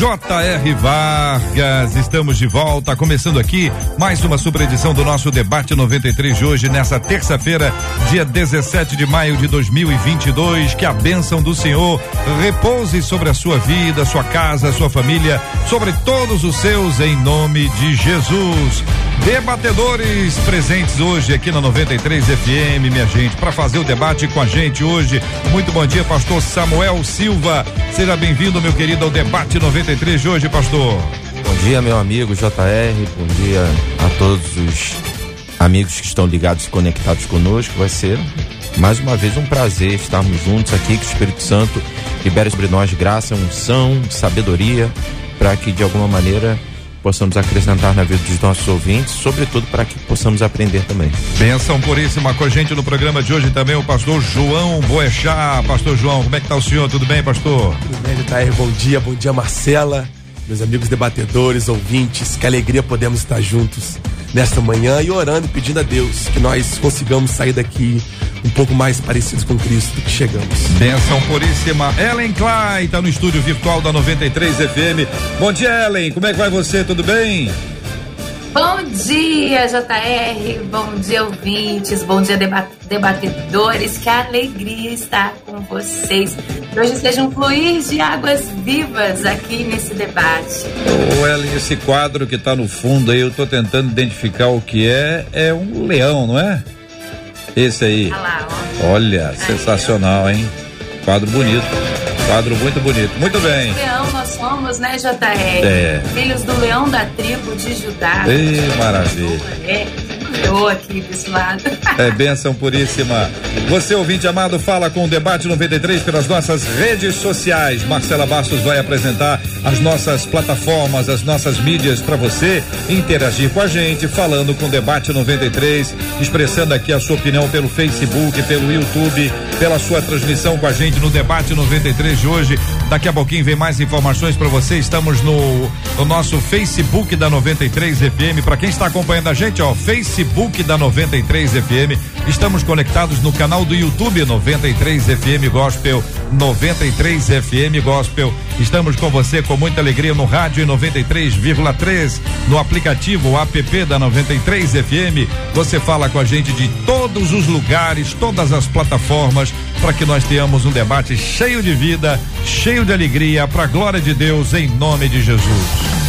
J.R. Vargas, estamos de volta, começando aqui mais uma super edição do nosso debate 93 de hoje, nessa terça-feira, dia 17 de maio de 2022. Que a bênção do Senhor repouse sobre a sua vida, sua casa, sua família, sobre todos os seus, em nome de Jesus. Debatedores presentes hoje aqui na 93 FM, minha gente, para fazer o debate com a gente hoje. Muito bom dia, pastor Samuel Silva. Seja bem-vindo, meu querido, ao debate 93 de hoje, pastor. Bom dia, meu amigo JR. Bom dia a todos os amigos que estão ligados e conectados conosco. Vai ser mais uma vez um prazer estarmos juntos aqui. Que o Espírito Santo libere sobre nós graça, unção, sabedoria, para que de alguma maneira possamos acrescentar na vida dos nossos ouvintes, sobretudo para que possamos aprender também. Benção puríssima com a gente no programa de hoje também o pastor João Boechat. Pastor João, como é que tá o senhor? Tudo bem, pastor? Tudo bem, bom dia, bom dia Marcela, meus amigos debatedores, ouvintes, que alegria podemos estar juntos nesta manhã e orando e pedindo a Deus que nós consigamos sair daqui um pouco mais parecidos com Cristo que chegamos. Benção puríssima. Ellen Klein está no estúdio virtual da 93 FM. Bom dia, Ellen. Como é que vai você? Tudo bem? Bom dia, JR. Bom dia, ouvintes. Bom dia, debatedores. Que alegria estar com vocês. Que hoje seja um fluir de águas vivas aqui nesse debate. Ô, Ellen, esse quadro que está no fundo aí, eu estou tentando identificar o que é. É um leão, não é? Esse aí. Lá, Olha, aí, sensacional, hein? Quadro bonito. Quadro muito bonito. Muito bem. Leão somos, né, JR? É. Filhos do leão da tribo de Judá. Ei, maravilha. É eu aqui desse lado. É bênção puríssima. Você, ouvinte amado, fala com o Debate 93 pelas nossas redes sociais. Marcela Bastos vai apresentar as nossas plataformas, as nossas mídias para você interagir com a gente, falando com o Debate 93, expressando aqui a sua opinião pelo Facebook, pelo YouTube, pela sua transmissão com a gente no Debate 93 de hoje. Daqui a pouquinho vem mais informações para você. Estamos no, no nosso Facebook da 93 FM. Para quem está acompanhando a gente, ó, Facebook da 93 FM. Estamos conectados no canal do YouTube 93 FM Gospel, 93 FM Gospel. Estamos com você com muita alegria no rádio 93,3, no aplicativo app da 93 FM. Você fala com a gente de todos os lugares, todas as plataformas, para que nós tenhamos um debate cheio de vida, cheio de alegria, para a glória de Deus, em nome de Jesus.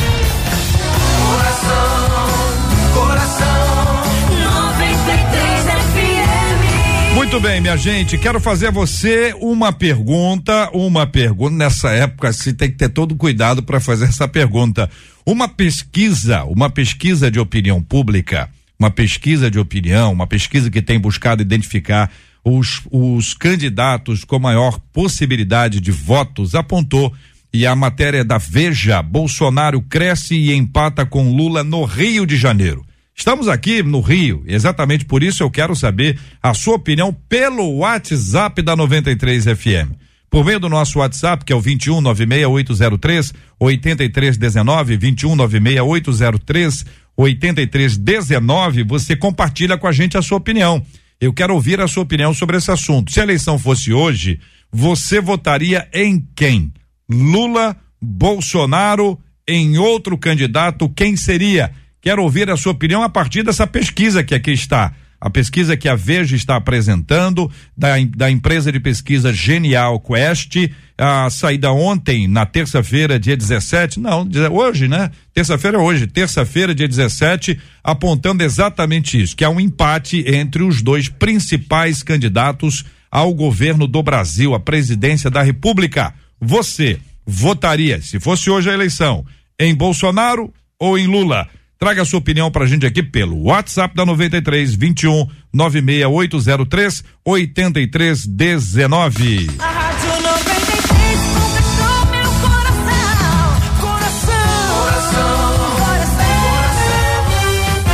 Muito bem, minha gente, quero fazer a você uma pergunta, uma pergunta nessa época, se tem que ter todo cuidado para fazer essa pergunta. Uma pesquisa, uma pesquisa de opinião pública, uma pesquisa de opinião, uma pesquisa que tem buscado identificar os, os candidatos com maior possibilidade de votos, apontou. E a matéria da Veja: Bolsonaro cresce e empata com Lula no Rio de Janeiro. Estamos aqui no Rio, exatamente por isso eu quero saber a sua opinião pelo WhatsApp da 93 FM. Por meio do nosso WhatsApp, que é o 21 96803 8319, 21 96803 8319, você compartilha com a gente a sua opinião. Eu quero ouvir a sua opinião sobre esse assunto. Se a eleição fosse hoje, você votaria em quem? Lula, Bolsonaro, em outro candidato, quem seria? Quero ouvir a sua opinião a partir dessa pesquisa que aqui está a pesquisa que a Veja está apresentando, da, da empresa de pesquisa Genial Quest, a saída ontem, na terça-feira, dia 17, não, hoje, né? Terça-feira é hoje, terça-feira, dia 17, apontando exatamente isso, que há um empate entre os dois principais candidatos ao governo do Brasil, a presidência da República. Você votaria, se fosse hoje a eleição, em Bolsonaro ou em Lula? Traga a sua opinião pra gente aqui pelo WhatsApp da 93 21 96803 8319. A Rádio 93 conquistou meu coração. Coração.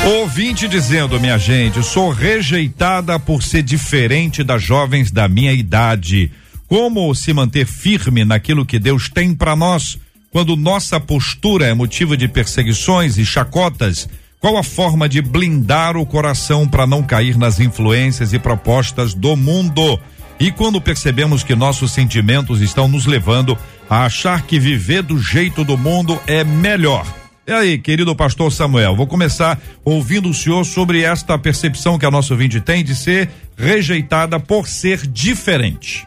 Coração. Ouvinte dizendo, minha gente, sou rejeitada por ser diferente das jovens da minha idade. Como se manter firme naquilo que Deus tem para nós? Quando nossa postura é motivo de perseguições e chacotas, qual a forma de blindar o coração para não cair nas influências e propostas do mundo? E quando percebemos que nossos sentimentos estão nos levando a achar que viver do jeito do mundo é melhor. E aí, querido pastor Samuel, vou começar ouvindo o senhor sobre esta percepção que a nossa ouvinte tem de ser rejeitada por ser diferente.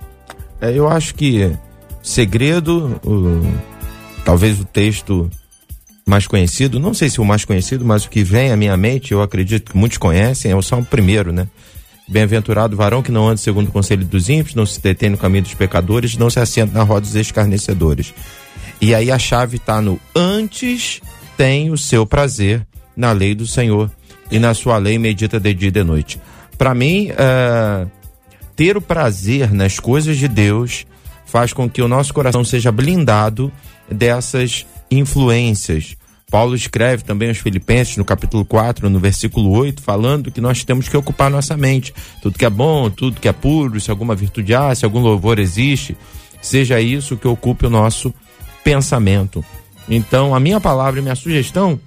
É, eu acho que segredo, talvez o texto mais conhecido, não sei se o mais conhecido, mas o que vem à minha mente, eu acredito que muitos conhecem, é o Salmo primeiro, né? Bem-aventurado varão que não anda segundo o conselho dos ímpios, não se detém no caminho dos pecadores, não se assenta na roda dos escarnecedores. E aí a chave está no antes tem o seu prazer na lei do Senhor e na sua lei medita de dia e de noite. Para mim, eh, ter o prazer nas coisas de Deus faz com que o nosso coração seja blindado dessas influências. Paulo escreve também aos Filipenses, no capítulo 4, no versículo 8, falando que nós temos que ocupar nossa mente. Tudo que é bom, tudo que é puro, se alguma virtude há, se algum louvor existe, seja isso que ocupe o nosso pensamento. Então, a minha palavra e minha sugestão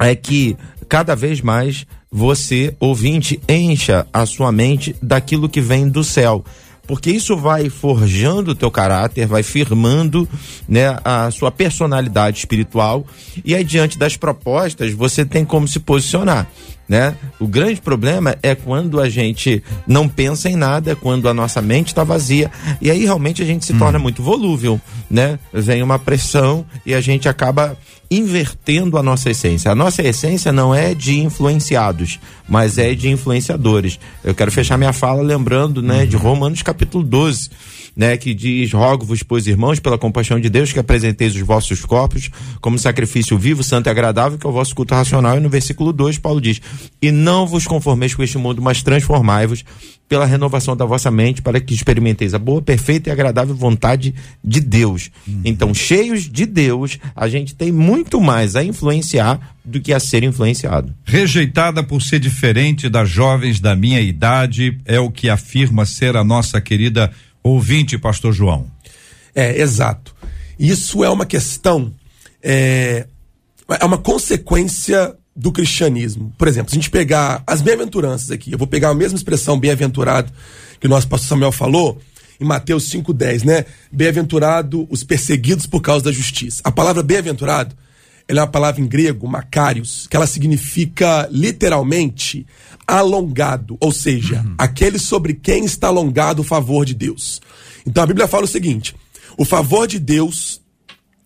é que cada vez mais você, ouvinte, encha a sua mente daquilo que vem do céu. Porque isso vai forjando o teu caráter, vai firmando né, a sua personalidade espiritual e aí diante das propostas você tem como se posicionar. Né? O grande problema é quando a gente não pensa em nada, é quando a nossa mente está vazia e aí realmente a gente se torna muito volúvel, né? Vem uma pressão e a gente acaba invertendo a nossa essência. A nossa essência não é de influenciados, mas é de influenciadores. Eu quero fechar minha fala lembrando, né, de Romanos capítulo 12, né, que diz: Rogo-vos, pois, irmãos, pela compaixão de Deus, que apresenteis os vossos corpos como sacrifício vivo, santo e agradável, que é o vosso culto racional. E no versículo 2, Paulo diz: E não vos conformeis com este mundo, mas transformai-vos pela renovação da vossa mente, para que experimenteis a boa, perfeita e agradável vontade de Deus. Então, cheios de Deus, a gente tem muito mais a influenciar do que a ser influenciado. Rejeitada por ser diferente das jovens da minha idade, é o que afirma ser a nossa querida ouvinte, pastor João. É, exato. Isso é uma questão, é, é uma consequência do cristianismo. Por exemplo, se a gente pegar as bem-aventuranças aqui, eu vou pegar a mesma expressão bem-aventurado que o nosso pastor Samuel falou em Mateus 5,10, né? Bem-aventurado os perseguidos por causa da justiça. A palavra bem-aventurado, ela é uma palavra em grego, macarios, que ela significa literalmente alongado, ou seja, aquele sobre quem está alongado o favor de Deus. Então a Bíblia fala o seguinte: o favor de Deus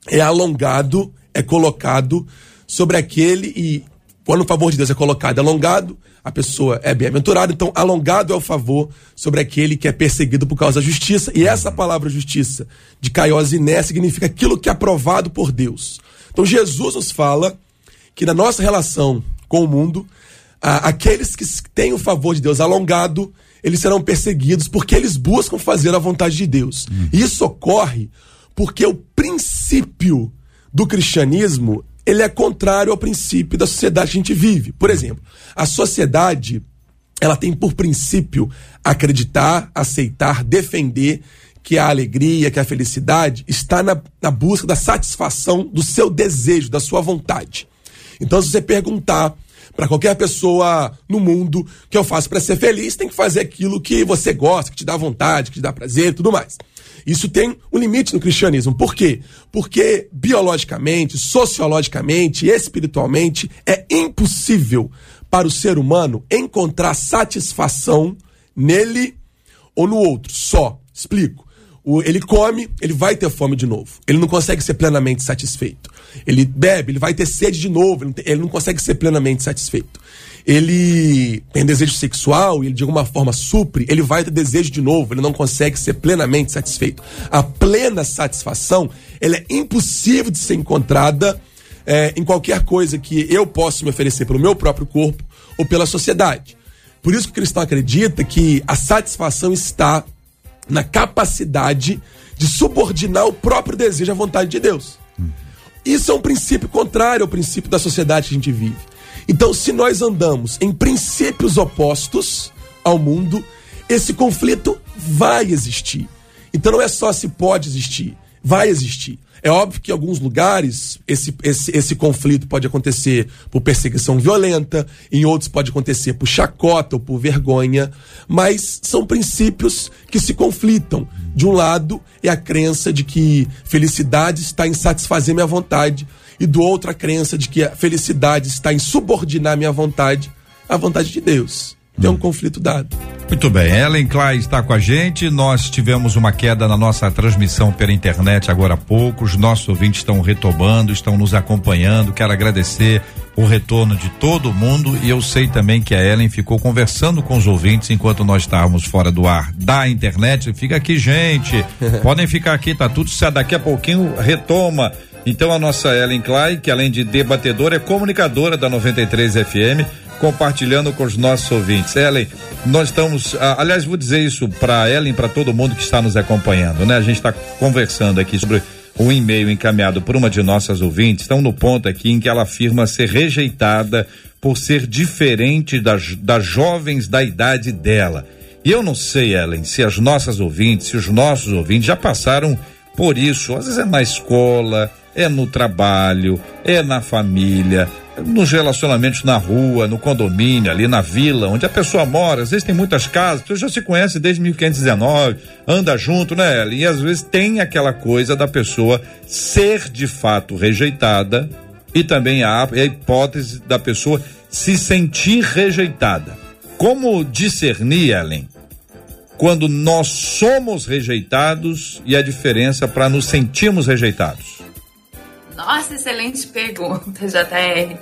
é alongado, é colocado sobre aquele e quando o favor de Deus é colocado alongado, a pessoa é bem-aventurada. Então, alongado é o favor sobre aquele que é perseguido por causa da justiça. E essa palavra justiça de Caiosiné significa aquilo que é aprovado por Deus. Então, Jesus nos fala que na nossa relação com o mundo, a- aqueles que têm o favor de Deus alongado, eles serão perseguidos porque eles buscam fazer a vontade de Deus. E Isso ocorre porque o princípio do cristianismo ele é contrário ao princípio da sociedade que a gente vive. Por exemplo, a sociedade ela tem por princípio acreditar, aceitar, defender que a alegria, que a felicidade está na, na busca da satisfação do seu desejo, da sua vontade. Então, se você perguntar para qualquer pessoa no mundo que eu faço para ser feliz, tem que fazer aquilo que você gosta, que te dá vontade, que te dá prazer e tudo mais. Isso tem um limite no cristianismo. Por quê? Porque biologicamente, sociologicamente, espiritualmente, é impossível para o ser humano encontrar satisfação nele ou no outro, só. Explico. Ele come, ele vai ter fome de novo. Ele não consegue ser plenamente satisfeito. Ele bebe, ele vai ter sede de novo. Ele não, ele não consegue ser plenamente satisfeito. Ele tem desejo sexual ele de alguma forma supre, ele vai ter desejo de novo. Ele não consegue ser plenamente satisfeito. A plena satisfação, ela é impossível de ser encontrada é, em qualquer coisa que eu possa me oferecer pelo meu próprio corpo ou pela sociedade. Por isso que o cristão acredita que a satisfação está na capacidade de subordinar o próprio desejo à vontade de Deus. Isso é um princípio contrário ao princípio da sociedade que a gente vive. Então, se nós andamos em princípios opostos ao mundo, esse conflito vai existir. Então, não é só se pode existir, vai existir. É óbvio que em alguns lugares esse, esse, esse conflito pode acontecer por perseguição violenta, em outros pode acontecer por chacota ou por vergonha, mas são princípios que se conflitam. De um lado é a crença de que felicidade está em satisfazer minha vontade, e do outro a crença de que a felicidade está em subordinar minha vontade à vontade de Deus. É um conflito dado. Muito bem, Ellen Klein está com a gente. Nós tivemos uma queda na nossa transmissão pela internet agora há pouco. Os nossos ouvintes estão retomando, estão nos acompanhando. Quero agradecer o retorno de todo mundo e eu sei também que a Ellen ficou conversando com os ouvintes enquanto nós estávamos fora do ar da internet. Fica aqui, gente. Podem ficar aqui, tá tudo certo. Daqui a pouquinho retoma. Então a nossa Ellen Klein, que além de debatedora, é comunicadora da 93 FM compartilhando com os nossos ouvintes. Ellen, nós estamos, ah, aliás, vou dizer isso para Ellen, para todo mundo que está nos acompanhando, né? A gente está conversando aqui sobre um e-mail encaminhado por uma de nossas ouvintes. Estão no ponto aqui em que ela afirma ser rejeitada por ser diferente das, das jovens da idade dela. E eu não sei, Ellen, se as nossas ouvintes, se os nossos ouvintes já passaram por isso. Às vezes é na escola, é no trabalho, é na família, nos relacionamentos na rua, no condomínio, ali na vila, onde a pessoa mora. Às vezes tem muitas casas, você já se conhece desde 1519, anda junto, né, Ellen? E às vezes tem aquela coisa da pessoa ser de fato rejeitada e também há a hipótese da pessoa se sentir rejeitada. Como discernir, Ellen, quando nós somos rejeitados e a diferença para nos sentirmos rejeitados? Nossa, excelente pergunta, JR.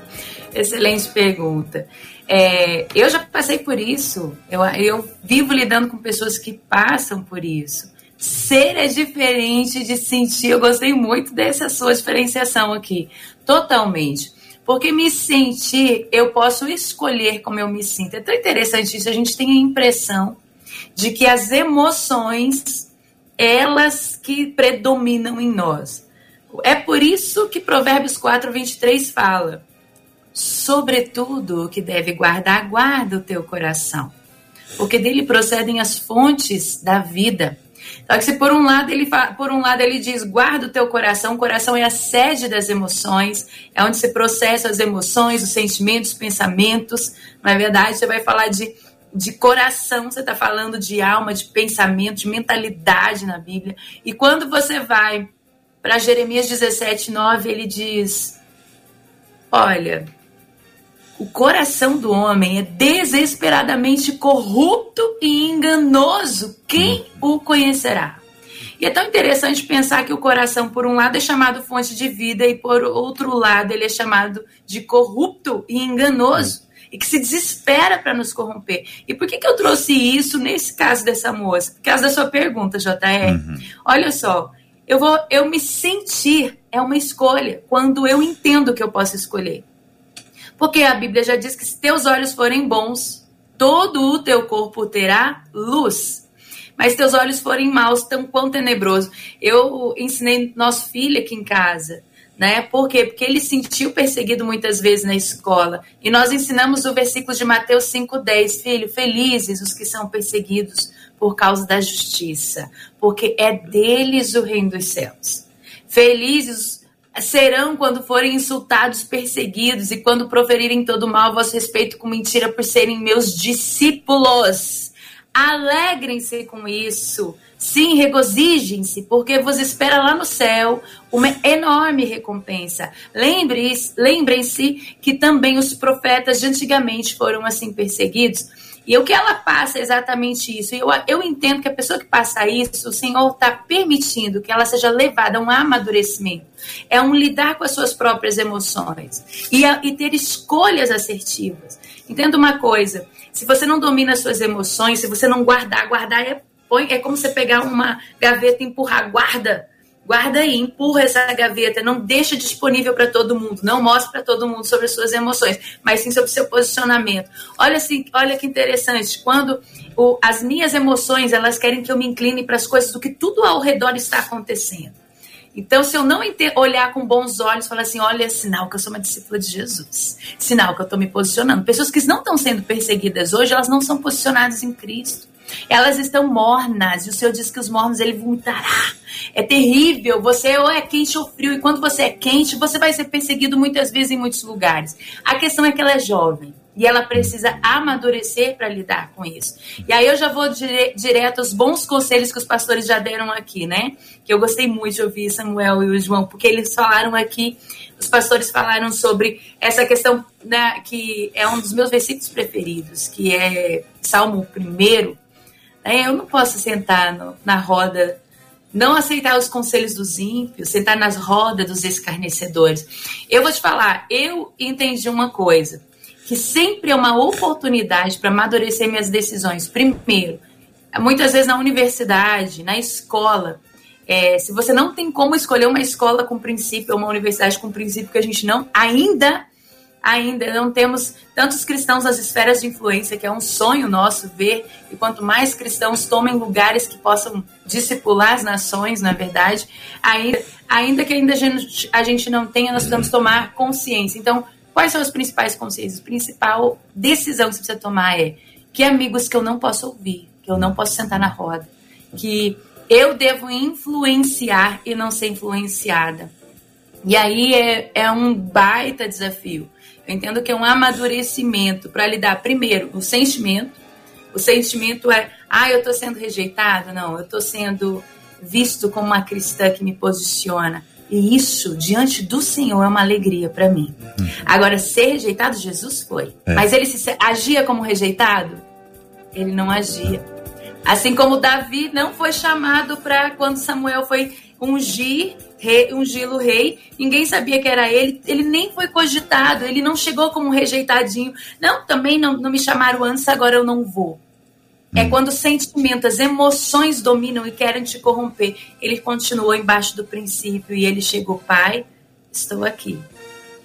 Excelente pergunta. É, eu já passei por isso. Eu, eu vivo lidando com pessoas que passam por isso. Ser é diferente de sentir. Eu gostei muito dessa sua diferenciação aqui. Totalmente. Porque me sentir, eu posso escolher como eu me sinto. É tão interessante isso. A gente tem a impressão de que as emoções, elas que predominam em nós. É por isso que Provérbios 4, 23 fala: Sobretudo o que deve guardar, guarda o teu coração, porque dele procedem as fontes da vida. Só que se por um lado ele por um lado ele diz guarda o teu coração, o coração é a sede das emoções, é onde se processa as emoções, os sentimentos, os pensamentos. Na verdade, você vai falar de, de coração, você está falando de alma, de pensamento, de mentalidade na Bíblia. E quando você vai para Jeremias 17, 9, ele diz: Olha, o coração do homem é desesperadamente corrupto e enganoso. Quem o conhecerá? E é tão interessante pensar que o coração, por um lado, é chamado fonte de vida e, por outro lado, ele é chamado de corrupto e enganoso. E que se desespera para nos corromper. E por que, que eu trouxe isso nesse caso dessa moça? Por causa da sua pergunta, JR. Uhum. Olha só, eu vou, eu me sentir é uma escolha quando eu entendo que eu posso escolher. Porque a Bíblia já diz que se teus olhos forem bons, todo o teu corpo terá luz. Mas teus olhos forem maus, tão quão tenebroso. Eu ensinei nosso filho aqui em casa, né? Por quê? Porque ele sentiu perseguido muitas vezes na escola. E nós ensinamos o versículo de Mateus 5:10, filho, felizes os que são perseguidos por causa da justiça, porque é deles o reino dos céus. Felizes serão quando forem insultados, perseguidos e quando proferirem todo mal a vosso respeito com mentira por serem meus discípulos. Alegrem-se com isso. Sim, regozijem-se, porque vos espera lá no céu uma enorme recompensa. Lembrem-se que também os profetas de antigamente foram assim perseguidos. E o que ela passa é exatamente isso. Eu, eu entendo que a pessoa que passa isso, o Senhor está permitindo que ela seja levada a um amadurecimento. É um lidar com as suas próprias emoções e, a, e ter escolhas assertivas. Entenda uma coisa: se você não domina as suas emoções, se você não guardar, guardar é, é como você pegar uma gaveta e empurrar, guarda. Guarda aí, empurra essa gaveta, não deixa disponível para todo mundo, não mostra para todo mundo sobre as suas emoções, mas sim sobre o seu posicionamento. Olha assim, olha que interessante, quando o, as minhas emoções, elas querem que eu me incline para as coisas do que tudo ao redor está acontecendo. Então, se eu não olhar com bons olhos, falar assim, olha, é sinal que eu sou uma discípula de Jesus, sinal que eu estou me posicionando. Pessoas que não estão sendo perseguidas hoje, elas não são posicionadas em Cristo. Elas estão mornas, e o Senhor diz que os mornos ele vomitará. É terrível, você ou é quente ou frio, e quando você é quente, você vai ser perseguido muitas vezes em muitos lugares. A questão é que ela é jovem. E ela precisa amadurecer para lidar com isso. E aí eu já vou dire direto aos bons conselhos que os pastores já deram aqui, né? Que eu gostei muito de ouvir Samuel e o João, porque eles falaram aqui, os pastores falaram sobre essa questão, né, que é um dos meus versículos preferidos, que é Salmo 1, é, eu não posso sentar no, na roda, não aceitar os conselhos dos ímpios, sentar nas rodas dos escarnecedores. Eu vou te falar, eu entendi uma coisa, que sempre é uma oportunidade para amadurecer minhas decisões. Primeiro, muitas vezes na universidade, na escola, é, se você não tem como escolher uma escola com princípio, uma universidade com princípio que a gente não ainda ainda não temos tantos cristãos nas esferas de influência, que é um sonho nosso ver, e quanto mais cristãos tomem lugares que possam discipular as nações, na é verdade, ainda, ainda que ainda a gente, não tenha, nós precisamos tomar consciência. Então, quais são as principais consciências? A principal decisão que você precisa tomar é que amigos que eu não posso ouvir, que eu não posso sentar na roda, que eu devo influenciar e não ser influenciada. E aí é, é um baita desafio. Eu entendo que é um amadurecimento para lidar, primeiro, o sentimento. O sentimento é, ah, eu estou sendo rejeitado? Não, eu estou sendo visto como uma cristã que me posiciona. E isso, diante do Senhor, é uma alegria para mim. Uhum. Agora, ser rejeitado, Jesus foi. É. Mas ele se, agia como rejeitado? Ele não agia. Assim como Davi não foi chamado para quando Samuel foi ungir rei, ungí-lo rei, ninguém sabia que era ele, ele nem foi cogitado, ele não chegou como um rejeitadinho. Não, também não, não me chamaram antes, agora eu não vou. É hum. quando sentimentos, as emoções dominam e querem te corromper. Ele continuou embaixo do princípio e ele chegou, pai, estou aqui.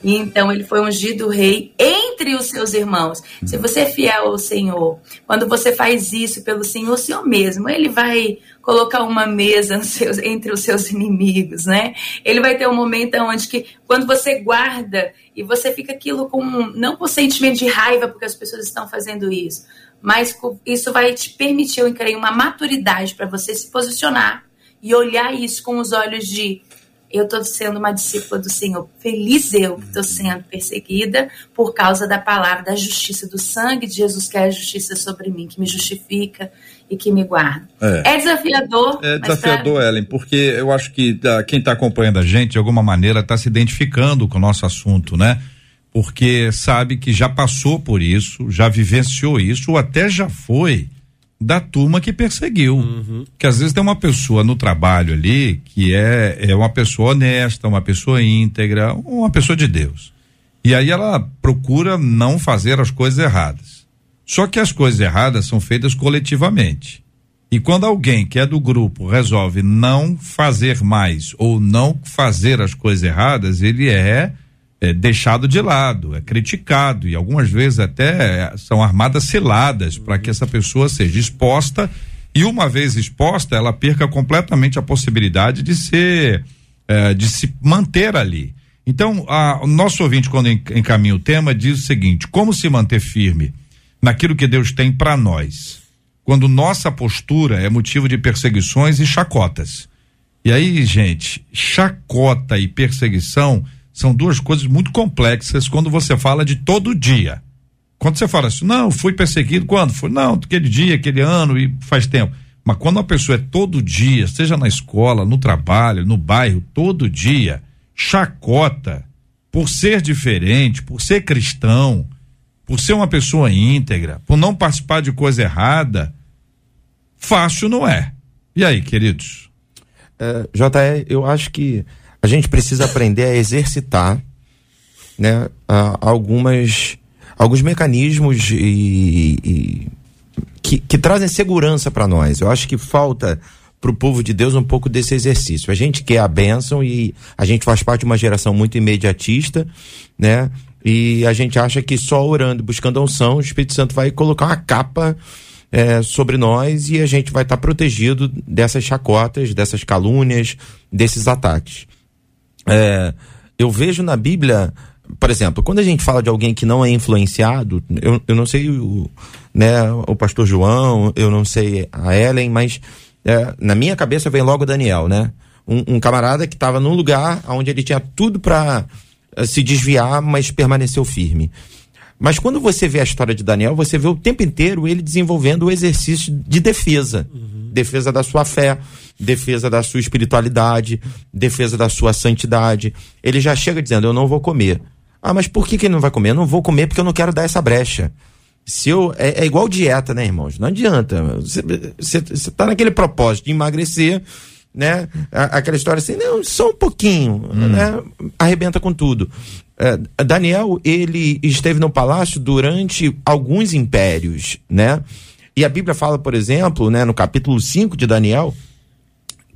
E então ele foi ungido rei entre os seus irmãos. Se você é fiel ao Senhor, quando você faz isso pelo Senhor, o Senhor mesmo, ele vai colocar uma mesa seus, entre os seus inimigos, né? Ele vai ter um momento onde que quando você guarda e você fica aquilo com não com sentimento de raiva porque as pessoas estão fazendo isso, mas isso vai te permitir, eu creio, uma maturidade para você se posicionar e olhar isso com os olhos de eu estou sendo uma discípula do Senhor. Feliz eu que estou sendo perseguida por causa da palavra da justiça, do sangue de Jesus, que é a justiça sobre mim, que me justifica e que me guarda. É, é desafiador. É desafiador, pra... Ellen, porque eu acho que uh, quem está acompanhando a gente, de alguma maneira, está se identificando com o nosso assunto, né? Porque sabe que já passou por isso, já vivenciou isso, ou até já foi da turma que perseguiu. Uhum. Que às vezes tem uma pessoa no trabalho ali que é, é uma pessoa honesta, uma pessoa íntegra, uma pessoa de Deus. E aí ela procura não fazer as coisas erradas. Só que as coisas erradas são feitas coletivamente. E quando alguém que é do grupo resolve não fazer mais ou não fazer as coisas erradas, ele é é, deixado de lado, é criticado e algumas vezes até são armadas ciladas para que essa pessoa seja exposta e uma vez exposta ela perca completamente a possibilidade de ser, é, de se manter ali. Então, a, o nosso ouvinte, quando encaminha o tema, diz o seguinte: como se manter firme naquilo que Deus tem para nós, quando nossa postura é motivo de perseguições e chacotas. E aí, gente, chacota e perseguição são duas coisas muito complexas quando você fala de todo dia. Quando você fala assim, não, fui perseguido quando? Foi, não, aquele dia, aquele ano e faz tempo. Mas quando uma pessoa é todo dia, seja na escola, no trabalho, no bairro, todo dia, chacota, por ser diferente, por ser cristão, por ser uma pessoa íntegra, por não participar de coisa errada, fácil não é. E aí, queridos? É, JE, eu acho que a gente precisa aprender a exercitar né, algumas, alguns mecanismos e, e que, que, trazem segurança para nós. Eu acho que falta para o povo de Deus um pouco desse exercício. A gente quer a bênção e a gente faz parte de uma geração muito imediatista, né? E a gente acha que só orando, buscando a unção, o Espírito Santo vai colocar uma capa é, sobre nós e a gente vai estar protegido dessas chacotas, dessas calúnias, desses ataques. É, eu vejo na Bíblia, por exemplo, quando a gente fala de alguém que não é influenciado, eu, eu não sei o, né, o pastor João, eu não sei a Ellen, mas é, na minha cabeça vem logo Daniel, né? Um, um camarada que estava num lugar onde ele tinha tudo para se desviar, mas permaneceu firme. Mas quando você vê a história de Daniel, você vê o tempo inteiro ele desenvolvendo o exercício de defesa. Uhum. Defesa da sua fé, defesa da sua espiritualidade, defesa da sua santidade. Ele já chega dizendo: Eu não vou comer. Ah, mas por que, que ele não vai comer? Eu não vou comer porque eu não quero dar essa brecha. Se eu, é, é igual dieta, né, irmãos? Não adianta. Você, você, você tá naquele propósito de emagrecer, né? Aquela história assim, não, só um pouquinho, hum. né? Arrebenta com tudo. Uh, Daniel, ele esteve no palácio durante alguns impérios, né? E a Bíblia fala, por exemplo, né, no capítulo 5 de Daniel,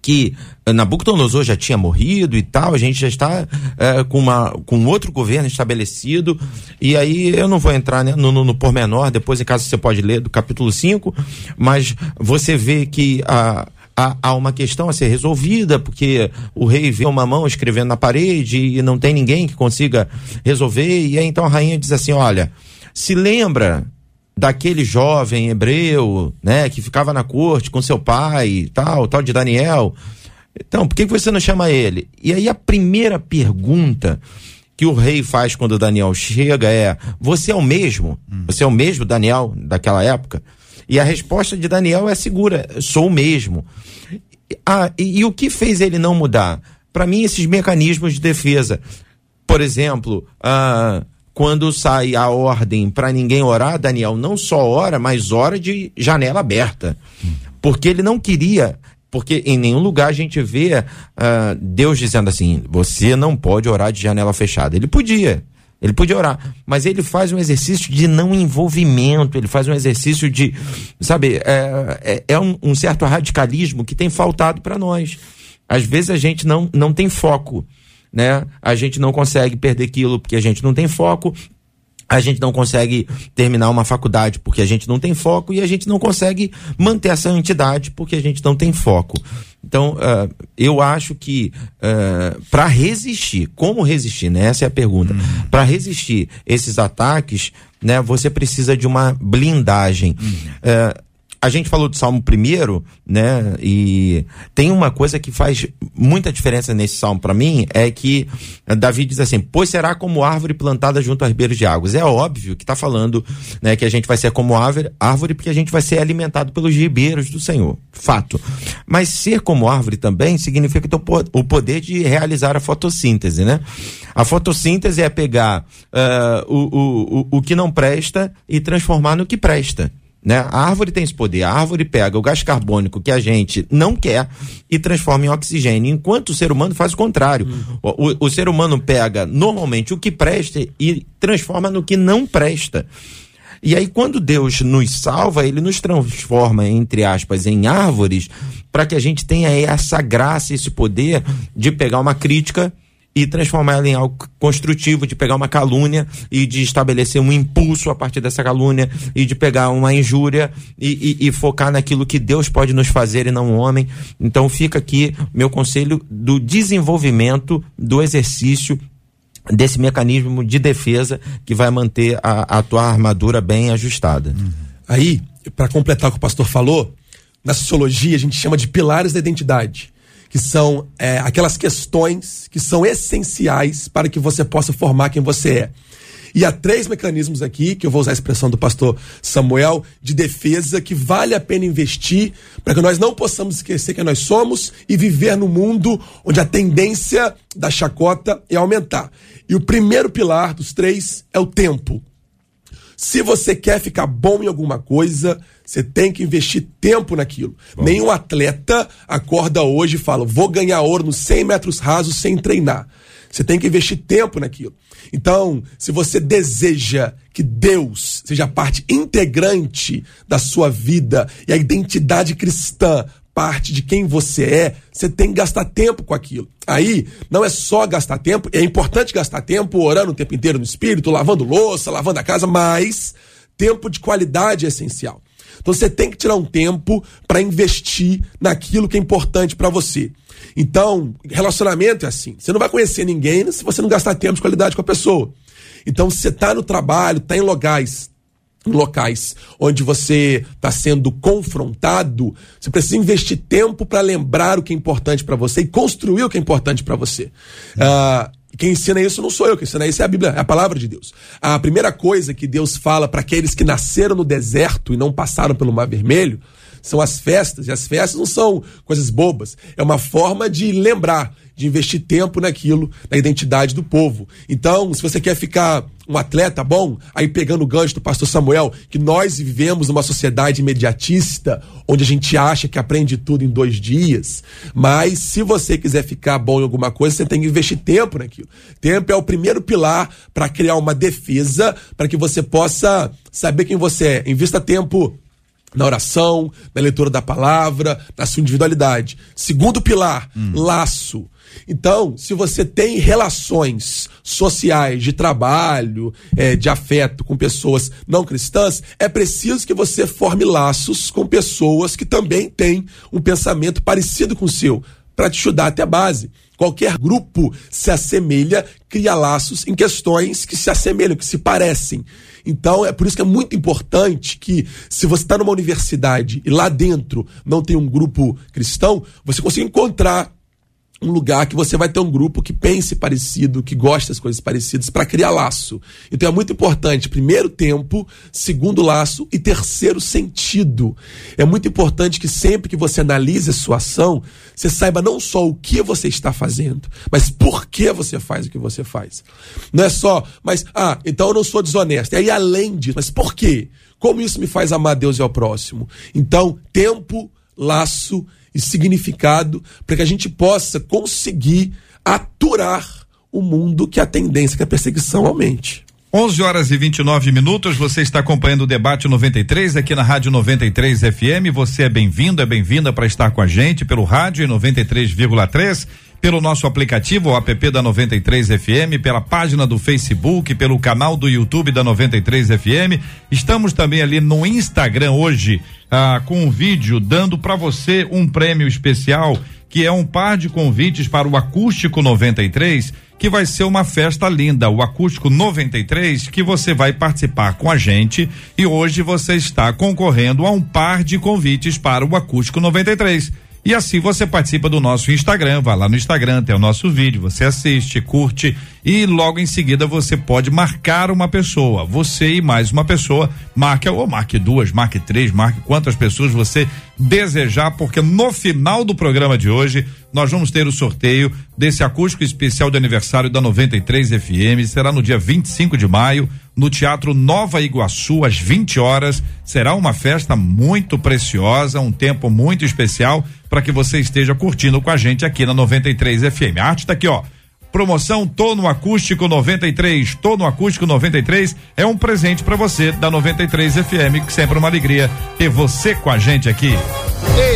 que Nabucodonosor já tinha morrido e tal, a gente já está uh, com, uma, com outro governo estabelecido, e aí eu não vou entrar né, no, no, no pormenor, depois em caso você pode ler do capítulo 5, mas você vê que a. Há, há uma questão a ser resolvida, porque o rei vê uma mão escrevendo na parede e não tem ninguém que consiga resolver, e aí então a rainha diz assim: olha, se lembra daquele jovem hebreu, né, que ficava na corte com seu pai, tal, tal de Daniel. Então, por que você não chama ele? E aí a primeira pergunta que o rei faz quando Daniel chega é: Você é o mesmo? Hum. Você é o mesmo Daniel daquela época? E a resposta de Daniel é segura: sou o mesmo. Ah, e, e o que fez ele não mudar? Para mim, esses mecanismos de defesa. Por exemplo, ah, quando sai a ordem para ninguém orar, Daniel não só ora, mas ora de janela aberta. Porque ele não queria porque em nenhum lugar a gente vê uh, Deus dizendo assim: você não pode orar de janela fechada. Ele podia, ele podia orar, mas ele faz um exercício de não envolvimento, ele faz um exercício de, sabe, é, é, é um, um, certo radicalismo que tem faltado para nós. Às vezes a gente não, não tem foco, né? A gente não consegue perder aquilo porque a gente não tem foco, a gente não consegue terminar uma faculdade porque a gente não tem foco e a gente não consegue manter essa entidade porque a gente não tem foco. Então, uh, eu acho que uh, para resistir, como resistir, né? Essa é a pergunta. Uhum. Para resistir esses ataques, né? Você precisa de uma blindagem. Uhum. Uh, a gente falou do Salmo primeiro, né? E tem uma coisa que faz muita diferença nesse salmo para mim é que Davi diz assim: "Pois será como árvore plantada junto a ribeiros de águas". É óbvio que está falando, né, que a gente vai ser como árvore, árvore porque a gente vai ser alimentado pelos ribeiros do Senhor. Fato. Mas ser como árvore também significa o poder de realizar a fotossíntese, né? A fotossíntese é pegar uh, o, o, o que não presta e transformar no que presta. Né? A árvore tem esse poder. A árvore pega o gás carbônico que a gente não quer e transforma em oxigênio, enquanto o ser humano faz o contrário. Uhum. O, o, o ser humano pega normalmente o que presta e transforma no que não presta. E aí, quando Deus nos salva, ele nos transforma, entre aspas, em árvores, para que a gente tenha essa graça, esse poder de pegar uma crítica e transformar ela em algo construtivo, de pegar uma calúnia e de estabelecer um impulso a partir dessa calúnia e de pegar uma injúria e, e, e focar naquilo que Deus pode nos fazer e não o homem. Então fica aqui meu conselho do desenvolvimento do exercício desse mecanismo de defesa que vai manter a, a tua armadura bem ajustada. Aí, para completar o que o pastor falou, na sociologia a gente chama de pilares da identidade que são é, aquelas questões que são essenciais para que você possa formar quem você é. E há três mecanismos aqui, que eu vou usar a expressão do pastor Samuel, de defesa que vale a pena investir para que nós não possamos esquecer quem nós somos e viver no mundo onde a tendência da chacota é aumentar. E o primeiro pilar dos três é o tempo. Se você quer ficar bom em alguma coisa, você tem que investir tempo naquilo. Bom. Nenhum atleta acorda hoje e fala: vou ganhar ouro nos 100 metros rasos sem treinar. Você tem que investir tempo naquilo. Então, se você deseja que Deus seja parte integrante da sua vida e a identidade cristã parte de quem você é, você tem que gastar tempo com aquilo. Aí, não é só gastar tempo, é importante gastar tempo orando o tempo inteiro no espírito, lavando louça, lavando a casa, mas tempo de qualidade é essencial. Então você tem que tirar um tempo para investir naquilo que é importante para você. Então, relacionamento é assim. Você não vai conhecer ninguém se você não gastar tempo de qualidade com a pessoa. Então, se você está no trabalho, está em locais, em locais onde você está sendo confrontado, você precisa investir tempo para lembrar o que é importante para você e construir o que é importante para você. Quem ensina isso não sou eu, quem ensina isso é a Bíblia, é a palavra de Deus. A primeira coisa que Deus fala para aqueles que nasceram no deserto e não passaram pelo Mar Vermelho são as festas. E as festas não são coisas bobas, é uma forma de lembrar, de investir tempo naquilo, na identidade do povo. Então, se você quer ficar um atleta bom, aí pegando o gancho do pastor Samuel, que nós vivemos numa sociedade imediatista, onde a gente acha que aprende tudo em dois dias, mas se você quiser ficar bom em alguma coisa, você tem que investir tempo naquilo. Tempo é o primeiro pilar para criar uma defesa, para que você possa saber quem você é. Invista tempo na oração, na leitura da palavra, na sua individualidade. Segundo pilar, laço. Então, se você tem relações sociais, de trabalho, eh, de afeto com pessoas não cristãs, é preciso que você forme laços com pessoas que também têm um pensamento parecido com o seu, para te ajudar até a base. Qualquer grupo se assemelha, cria laços em questões que se assemelham, que se parecem. Então, é por isso que é muito importante que, se você está numa universidade e lá dentro não tem um grupo cristão, você consiga encontrar um lugar que você vai ter um grupo que pense parecido, que goste das coisas parecidas, para criar laço. Então é muito importante, primeiro tempo, segundo laço e terceiro sentido. É muito importante que sempre que você analise a sua ação, você saiba não só o que você está fazendo, mas por que você faz o que você faz. Não é só, mas, ah, então eu não sou desonesto. E aí, além disso, mas por quê? Como isso me faz amar Deus e ao próximo? Então, tempo, laço e significado para que a gente possa conseguir aturar o mundo que a tendência que a perseguição aumente. 11 horas e 29 minutos, você está acompanhando o debate 93 aqui na Rádio 93 FM. Você é bem-vindo, é bem-vinda para estar com a gente pelo rádio em 93,3, pelo nosso aplicativo, o app da 93 FM, pela página do Facebook, pelo canal do YouTube da 93 FM. Estamos também ali no Instagram hoje, ah, com um vídeo dando para você um prêmio especial, que é um par de convites para o Acústico 93 que vai ser uma festa linda, o Acústico 93, que você vai participar com a gente e hoje você está concorrendo a um par de convites para o Acústico 93. E assim você participa do nosso Instagram, vai lá no Instagram, tem o nosso vídeo, você assiste, curte e logo em seguida você pode marcar uma pessoa. Você e mais uma pessoa, marque ou marque duas, marque três, marque quantas pessoas você desejar, porque no final do programa de hoje nós vamos ter o sorteio desse acústico especial de aniversário da 93 FM. Será no dia 25 de maio, no Teatro Nova Iguaçu, às 20 horas. Será uma festa muito preciosa, um tempo muito especial para que você esteja curtindo com a gente aqui na 93 FM. A arte está aqui, ó. Promoção Tô no Acústico 93. Tô no Acústico 93 é um presente para você da 93 FM, que sempre é uma alegria ter você com a gente aqui.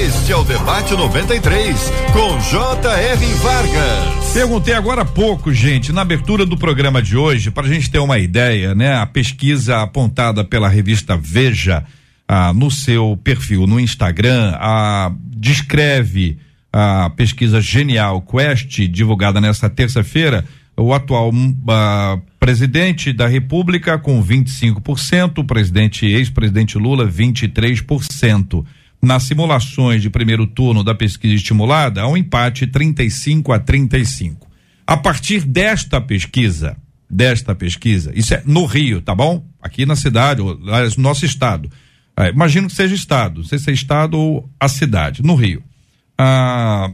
Este é o Debate 93, com J.R. Vargas. Perguntei agora há pouco, gente, na abertura do programa de hoje, para a gente ter uma ideia, né? A pesquisa apontada pela revista Veja ah, no seu perfil no Instagram ah, descreve a pesquisa genial Quest, divulgada nesta terça-feira, o atual ah, presidente da República com 25%, o presidente ex-presidente Lula 23%. Nas simulações de primeiro turno da pesquisa estimulada, há um empate 35 a 35. A partir desta pesquisa, desta pesquisa, isso é no Rio, tá bom? Aqui na cidade, ou, aliás, no nosso estado. Ah, imagino que seja estado, não sei se é estado ou a cidade, no Rio. Ah,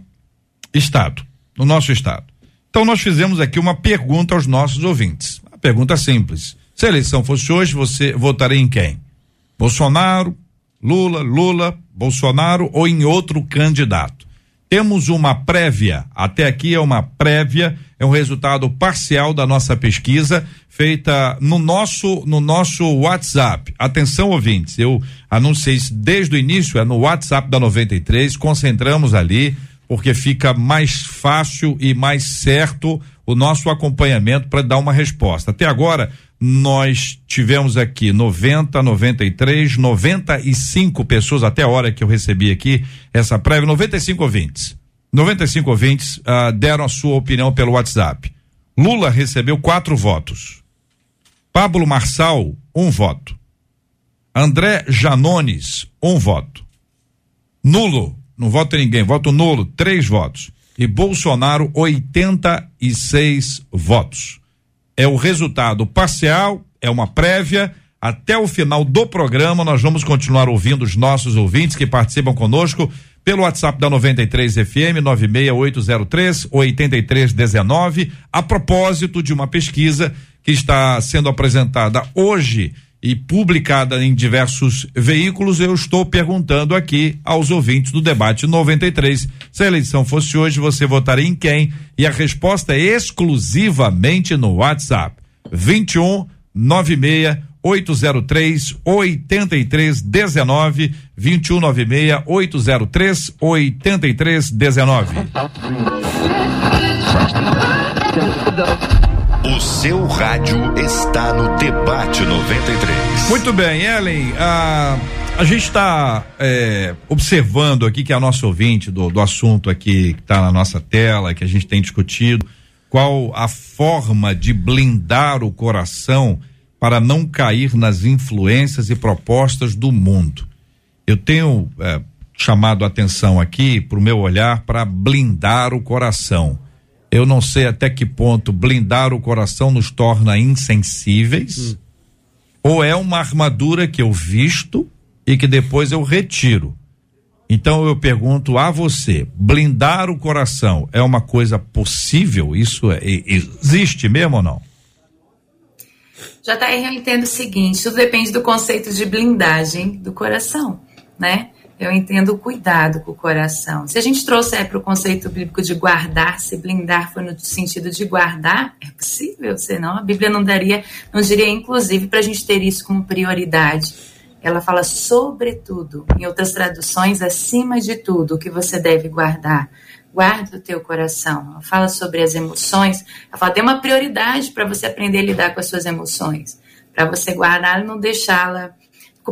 estado, no nosso estado. Então nós fizemos aqui uma pergunta aos nossos ouvintes. A pergunta simples. Se a eleição fosse hoje, você votaria em quem? Bolsonaro, Lula, Lula, Bolsonaro ou em outro candidato? temos uma prévia, até aqui é uma prévia, é um resultado parcial da nossa pesquisa feita no nosso no nosso WhatsApp. Atenção ouvintes, eu anunciei isso desde o início, é no WhatsApp da 93, concentramos ali porque fica mais fácil e mais certo o nosso acompanhamento para dar uma resposta. Até agora, nós tivemos aqui 90, 93, 95 pessoas até a hora que eu recebi aqui essa prévia, 95 ouvintes. 95 ouvintes uh, deram a sua opinião pelo WhatsApp. Lula recebeu quatro votos. Pablo Marçal, um voto. André Janones, um voto. Nulo, não vota ninguém, voto nulo, três votos. E Bolsonaro, 86 votos. É o resultado parcial, é uma prévia. Até o final do programa, nós vamos continuar ouvindo os nossos ouvintes que participam conosco pelo WhatsApp da 93 FM 96803 8319, a propósito de uma pesquisa que está sendo apresentada hoje e publicada em diversos veículos, eu estou perguntando aqui aos ouvintes do debate 93. Se a eleição fosse hoje, você votaria em quem? E a resposta é exclusivamente no WhatsApp. 21 96 803 8319 2196 803 8319. O seu rádio está no Debate 93. Muito bem, Ellen, a, a gente está é, observando aqui que a nossa ouvinte do, do assunto aqui que está na nossa tela, que a gente tem discutido, qual a forma de blindar o coração para não cair nas influências e propostas do mundo. Eu tenho é, chamado a atenção aqui para o meu olhar para blindar o coração. Eu não sei até que ponto blindar o coração nos torna insensíveis, hum. ou é uma armadura que eu visto e que depois eu retiro. Então eu pergunto a você: blindar o coração é uma coisa possível? Isso é, existe mesmo ou não? JR, eu entendo o seguinte: tudo depende do conceito de blindagem do coração, né? Eu entendo o cuidado com o coração. Se a gente trouxer para o conceito bíblico de guardar, se blindar for no sentido de guardar, é possível, senão a Bíblia não daria, não diria inclusive para a gente ter isso como prioridade. Ela fala sobretudo, em outras traduções, acima de tudo, o que você deve guardar guarda o teu coração. Ela fala sobre as emoções. Ela fala, tem uma prioridade para você aprender a lidar com as suas emoções. Para você guardar e não deixá-la.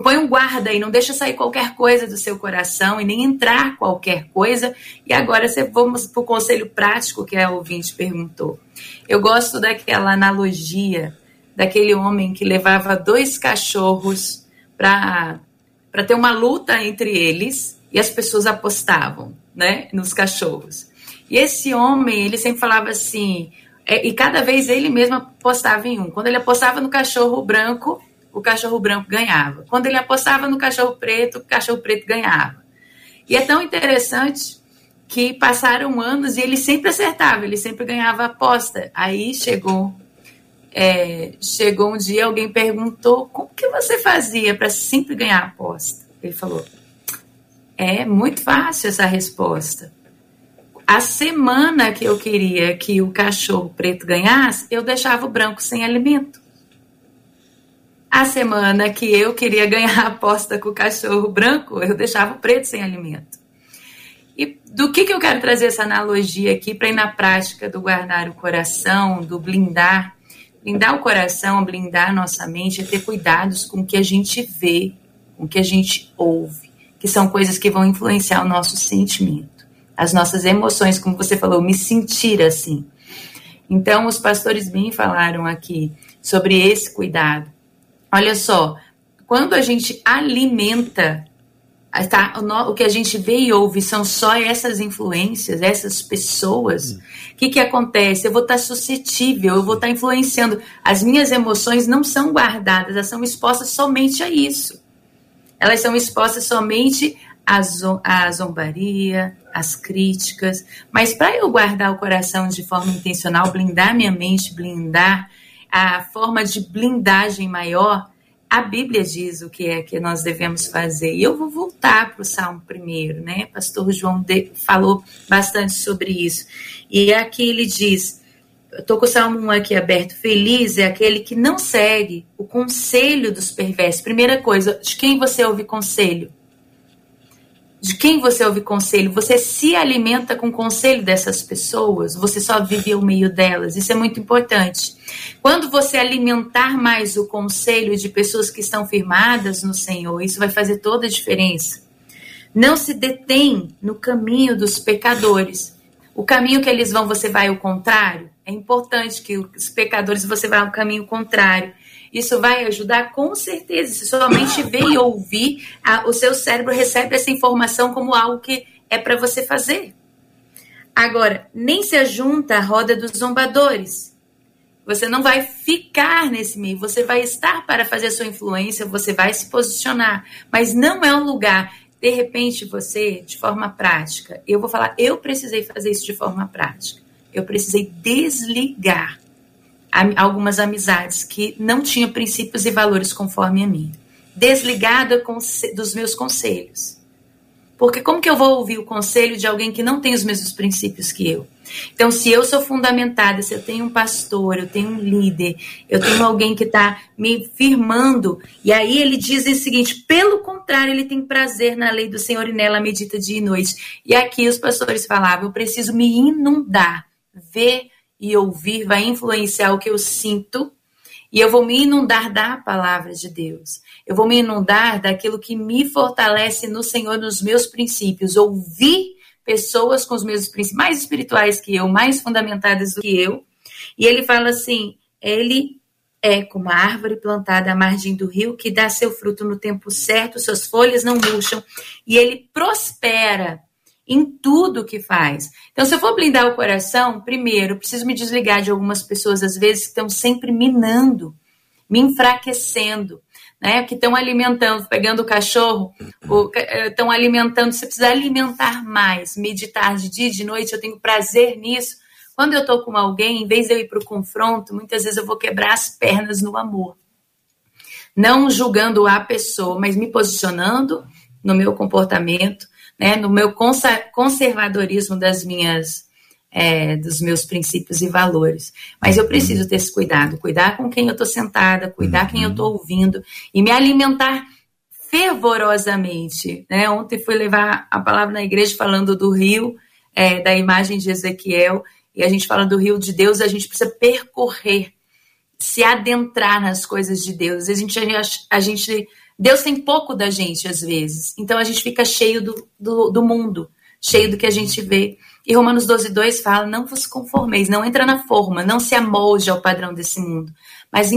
Põe um guarda aí, não deixa sair qualquer coisa do seu coração e nem entrar qualquer coisa. E agora vamos para o conselho prático que a ouvinte perguntou. Eu gosto daquela analogia daquele homem que levava dois cachorros para ter uma luta entre eles e as pessoas apostavam né, nos cachorros. E esse homem, ele sempre falava assim, é, e cada vez ele mesmo apostava em um. Quando ele apostava no cachorro branco, o cachorro branco ganhava. Quando ele apostava no cachorro preto, o cachorro preto ganhava. E é tão interessante que passaram anos e ele sempre acertava, ele sempre ganhava a aposta. Aí chegou é, chegou um dia alguém perguntou como que você fazia para sempre ganhar a aposta. Ele falou é muito fácil essa resposta. A semana que eu queria que o cachorro preto ganhasse, eu deixava o branco sem alimento. A semana que eu queria ganhar a aposta com o cachorro branco, eu deixava o preto sem alimento. E do que, que eu quero trazer essa analogia aqui para ir na prática do guardar o coração, do blindar? Blindar o coração, blindar nossa mente, é ter cuidados com o que a gente vê, com o que a gente ouve que são coisas que vão influenciar o nosso sentimento, as nossas emoções, como você falou, me sentir assim. Então, os pastores bem falaram aqui sobre esse cuidado. Olha só, quando a gente alimenta, tá, o que a gente vê e ouve são só essas influências, essas pessoas, o que, que acontece? Eu vou estar suscetível, eu vou estar influenciando. As minhas emoções não são guardadas, elas são expostas somente a isso elas são expostas somente à, à zombaria, às críticas. Mas para eu guardar o coração de forma intencional, blindar minha mente, blindar a forma de blindagem maior, a Bíblia diz o que é que nós devemos fazer. E eu vou voltar para o Salmo primeiro, né? Pastor João de, falou bastante sobre isso. E aqui ele diz: estou com o Salmo 1 aqui aberto. Feliz é aquele que não segue o conselho dos perversos. Primeira coisa, de quem você ouve conselho? De quem você ouve conselho? Você se alimenta com o conselho dessas pessoas? Você só vive ao meio delas? Isso é muito importante. Quando você alimentar mais o conselho de pessoas que estão firmadas no Senhor, isso vai fazer toda a diferença. Não se detém no caminho dos pecadores. O caminho que eles vão, você vai ao contrário. É importante que os pecadores você vá ao caminho contrário. Isso vai ajudar com certeza. Se somente ver e ouvir, a, o seu cérebro recebe essa informação como algo que é para você fazer. Agora, nem se ajunta à roda dos zombadores. Você não vai ficar nesse meio, você vai estar para fazer a sua influência, você vai se posicionar, mas não é um lugar. De repente, você, de forma prática, eu vou falar, eu precisei fazer isso de forma prática. Eu precisei desligar algumas amizades que não tinham princípios e valores conforme a mim. Desligada dos meus conselhos. Porque como que eu vou ouvir o conselho de alguém que não tem os mesmos princípios que eu? Então, se eu sou fundamentada, se eu tenho um pastor, eu tenho um líder, eu tenho alguém que está me firmando, e aí ele diz o seguinte: pelo contrário, ele tem prazer na lei do Senhor e nela medita dia e noite. E aqui os pastores falavam: eu preciso me inundar, ver e ouvir vai influenciar o que eu sinto e eu vou me inundar da palavra de Deus. Eu vou me inundar daquilo que me fortalece no Senhor, nos meus princípios. Ouvir pessoas com os mesmos princípios, mais espirituais que eu, mais fundamentadas do que eu. E ele fala assim: ele é como a árvore plantada à margem do rio, que dá seu fruto no tempo certo, suas folhas não murcham, e ele prospera em tudo que faz. Então, se eu for blindar o coração, primeiro, preciso me desligar de algumas pessoas, às vezes, que estão sempre minando, me enfraquecendo, né? Que estão alimentando, pegando o cachorro, estão eh, alimentando. Você precisa alimentar mais, meditar de dia e de noite, eu tenho prazer nisso. Quando eu estou com alguém, em vez de eu ir para o confronto, muitas vezes eu vou quebrar as pernas no amor. Não julgando a pessoa, mas me posicionando no meu comportamento, né, no meu conservadorismo das minhas é, dos meus princípios e valores. Mas eu preciso ter esse cuidado, cuidar com quem eu estou sentada, cuidar uhum. quem eu estou uhum. ouvindo e me alimentar fervorosamente. Né? Ontem fui levar a palavra na igreja falando do rio, é, da imagem de Ezequiel, e a gente fala do rio de Deus, a gente precisa percorrer, se adentrar nas coisas de Deus. A gente, a gente Deus tem pouco da gente às vezes. Então a gente fica cheio do, do, do mundo, cheio do que a gente vê. E Romanos 12, 2 fala: não vos conformeis, não entra na forma, não se amolde ao padrão desse mundo, mas,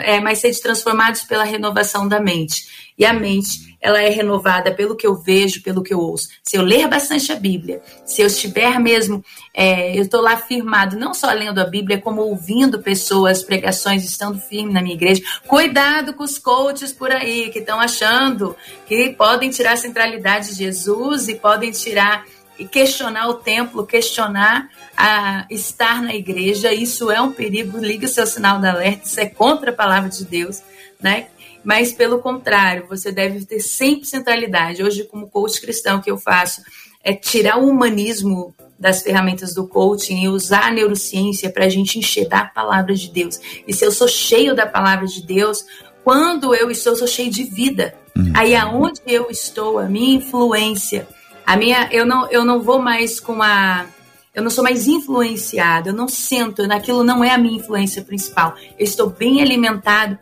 é, mas sede transformados pela renovação da mente. E a mente, ela é renovada pelo que eu vejo, pelo que eu ouço. Se eu ler bastante a Bíblia, se eu estiver mesmo, é, eu estou lá firmado, não só lendo a Bíblia, como ouvindo pessoas, pregações, estando firme na minha igreja. Cuidado com os coaches por aí que estão achando que podem tirar a centralidade de Jesus e podem tirar e questionar o templo, questionar a estar na igreja, isso é um perigo, liga o seu sinal de alerta, isso é contra a palavra de Deus, né? Mas pelo contrário, você deve ter sempre centralidade. Hoje, como coach cristão que eu faço, é tirar o humanismo das ferramentas do coaching e usar a neurociência para a gente enxergar a palavra de Deus. E se eu sou cheio da palavra de Deus, quando eu estou, eu sou cheio de vida. Uhum. Aí aonde eu estou, a minha influência a minha, eu não, eu não vou mais com a eu não sou mais influenciada, eu não sinto, naquilo não é a minha influência principal. Eu estou bem alimentado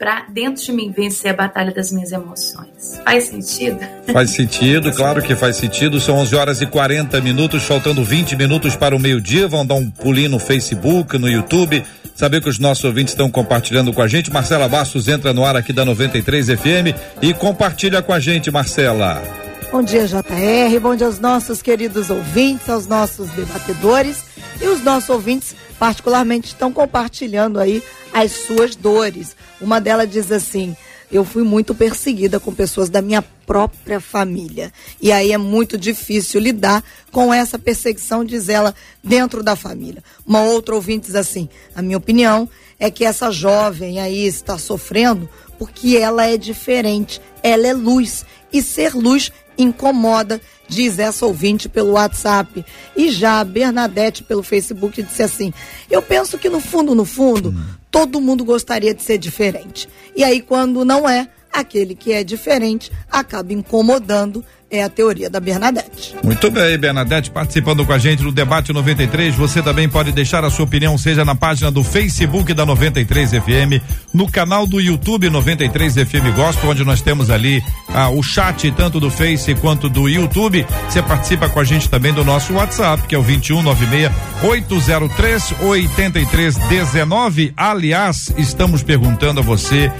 para dentro de mim vencer a batalha das minhas emoções. Faz sentido? Faz sentido, claro que faz sentido. São 11 horas e 40 minutos, faltando 20 minutos para o meio-dia. Vão dar um pulinho no Facebook, no YouTube, saber que os nossos ouvintes estão compartilhando com a gente. Marcela Bastos entra no ar aqui da 93 FM e compartilha com a gente, Marcela. Bom dia, JR. Bom dia aos nossos queridos ouvintes, aos nossos debatedores. E os nossos ouvintes, particularmente, estão compartilhando aí as suas dores. Uma delas diz assim: eu fui muito perseguida com pessoas da minha própria família. E aí é muito difícil lidar com essa perseguição, diz ela, dentro da família. Uma outra ouvinte diz assim: a minha opinião é que essa jovem aí está sofrendo porque ela é diferente, ela é luz. E ser luz incomoda, diz essa ouvinte pelo WhatsApp. E já a Bernadette pelo Facebook disse assim: Eu penso que no fundo, no fundo, todo mundo gostaria de ser diferente. E aí, quando não é, aquele que é diferente acaba incomodando. É a teoria da Bernadette. Muito bem, Bernadette, participando com a gente no debate 93. Você também pode deixar a sua opinião, seja na página do Facebook da 93 FM, no canal do YouTube 93 FM Gospel, onde nós temos ali ah, o chat tanto do Face quanto do YouTube. Você participa com a gente também do nosso WhatsApp, que é o 2196 803 8319. Aliás, estamos perguntando a você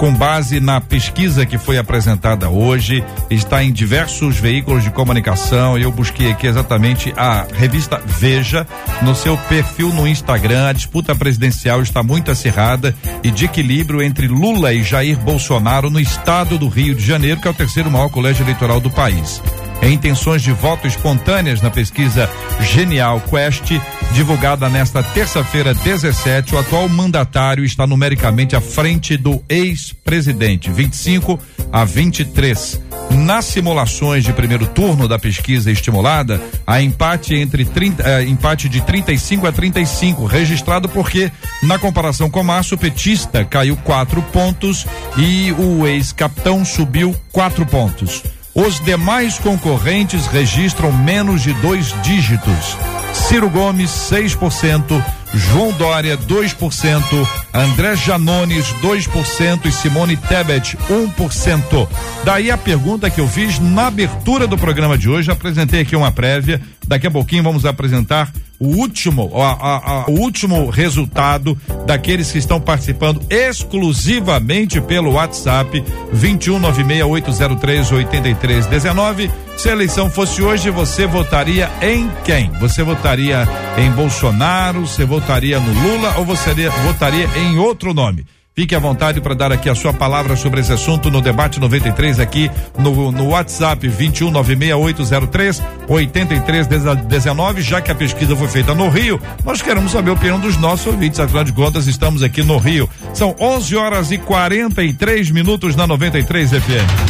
com base na pesquisa que foi apresentada hoje, está em diversos veículos de comunicação. Eu busquei aqui exatamente a revista Veja no seu perfil no Instagram. A disputa presidencial está muito acirrada e de equilíbrio entre Lula e Jair Bolsonaro no estado do Rio de Janeiro, que é o terceiro maior colégio eleitoral do país em intenções de voto espontâneas na pesquisa Genial Quest, divulgada nesta terça-feira 17, o atual mandatário está numericamente à frente do ex-presidente, 25 a 23. Nas simulações de primeiro turno da pesquisa estimulada, há empate entre 30, eh, empate de 35 a 35, registrado porque na comparação com março, o petista caiu quatro pontos e o ex-capitão subiu quatro pontos. Os demais concorrentes registram menos de dois dígitos. Ciro Gomes, 6%, João Dória, 2%, André Janones, 2% e Simone Tebet, 1%. Daí a pergunta que eu fiz na abertura do programa de hoje, apresentei aqui uma prévia. Daqui a pouquinho vamos apresentar o último, a, a, a, o último resultado daqueles que estão participando exclusivamente pelo WhatsApp 21968038319. Se a eleição fosse hoje, você votaria em quem? Você votaria em Bolsonaro, você votaria no Lula ou você votaria em outro nome? Fique à vontade para dar aqui a sua palavra sobre esse assunto no debate 93 aqui no, no WhatsApp 2196803 8319, já que a pesquisa foi feita no Rio, nós queremos saber a opinião dos nossos ouvintes, afinal de contas estamos aqui no Rio. São 11 horas e 43 minutos na 93 FM.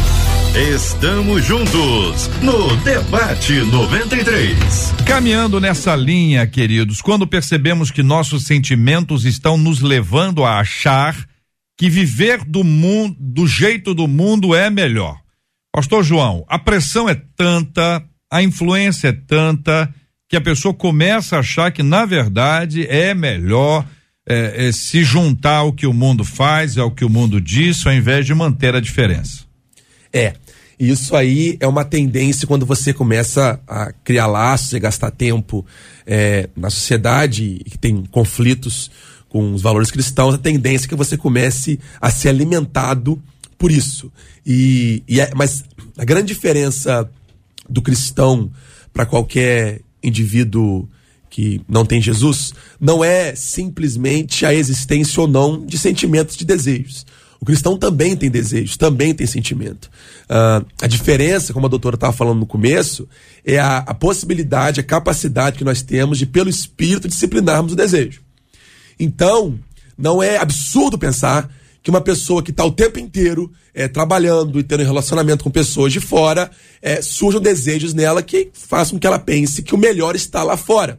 Estamos juntos no Debate 93. Caminhando nessa linha, queridos, quando percebemos que nossos sentimentos estão nos levando a achar que viver do mundo, do jeito do mundo é melhor. Pastor João, a pressão é tanta, a influência é tanta, que a pessoa começa a achar que, na verdade, é melhor é, é, se juntar ao que o mundo faz, ao que o mundo diz, ao invés de manter a diferença. É. Isso aí é uma tendência quando você começa a criar laços e gastar tempo é, na sociedade que tem conflitos com os valores cristãos, a tendência é que você comece a ser alimentado por isso. E, e é, mas a grande diferença do cristão para qualquer indivíduo que não tem Jesus não é simplesmente a existência ou não de sentimentos de desejos. O cristão também tem desejos, também tem sentimento. Uh, a diferença, como a doutora estava falando no começo, é a, a, possibilidade, a capacidade que nós temos de, pelo Espírito, disciplinarmos o desejo. Então, não é absurdo pensar que uma pessoa que está o tempo inteiro é, trabalhando e tendo relacionamento com pessoas de fora, é, surjam desejos nela que façam com que ela pense que o melhor está lá fora.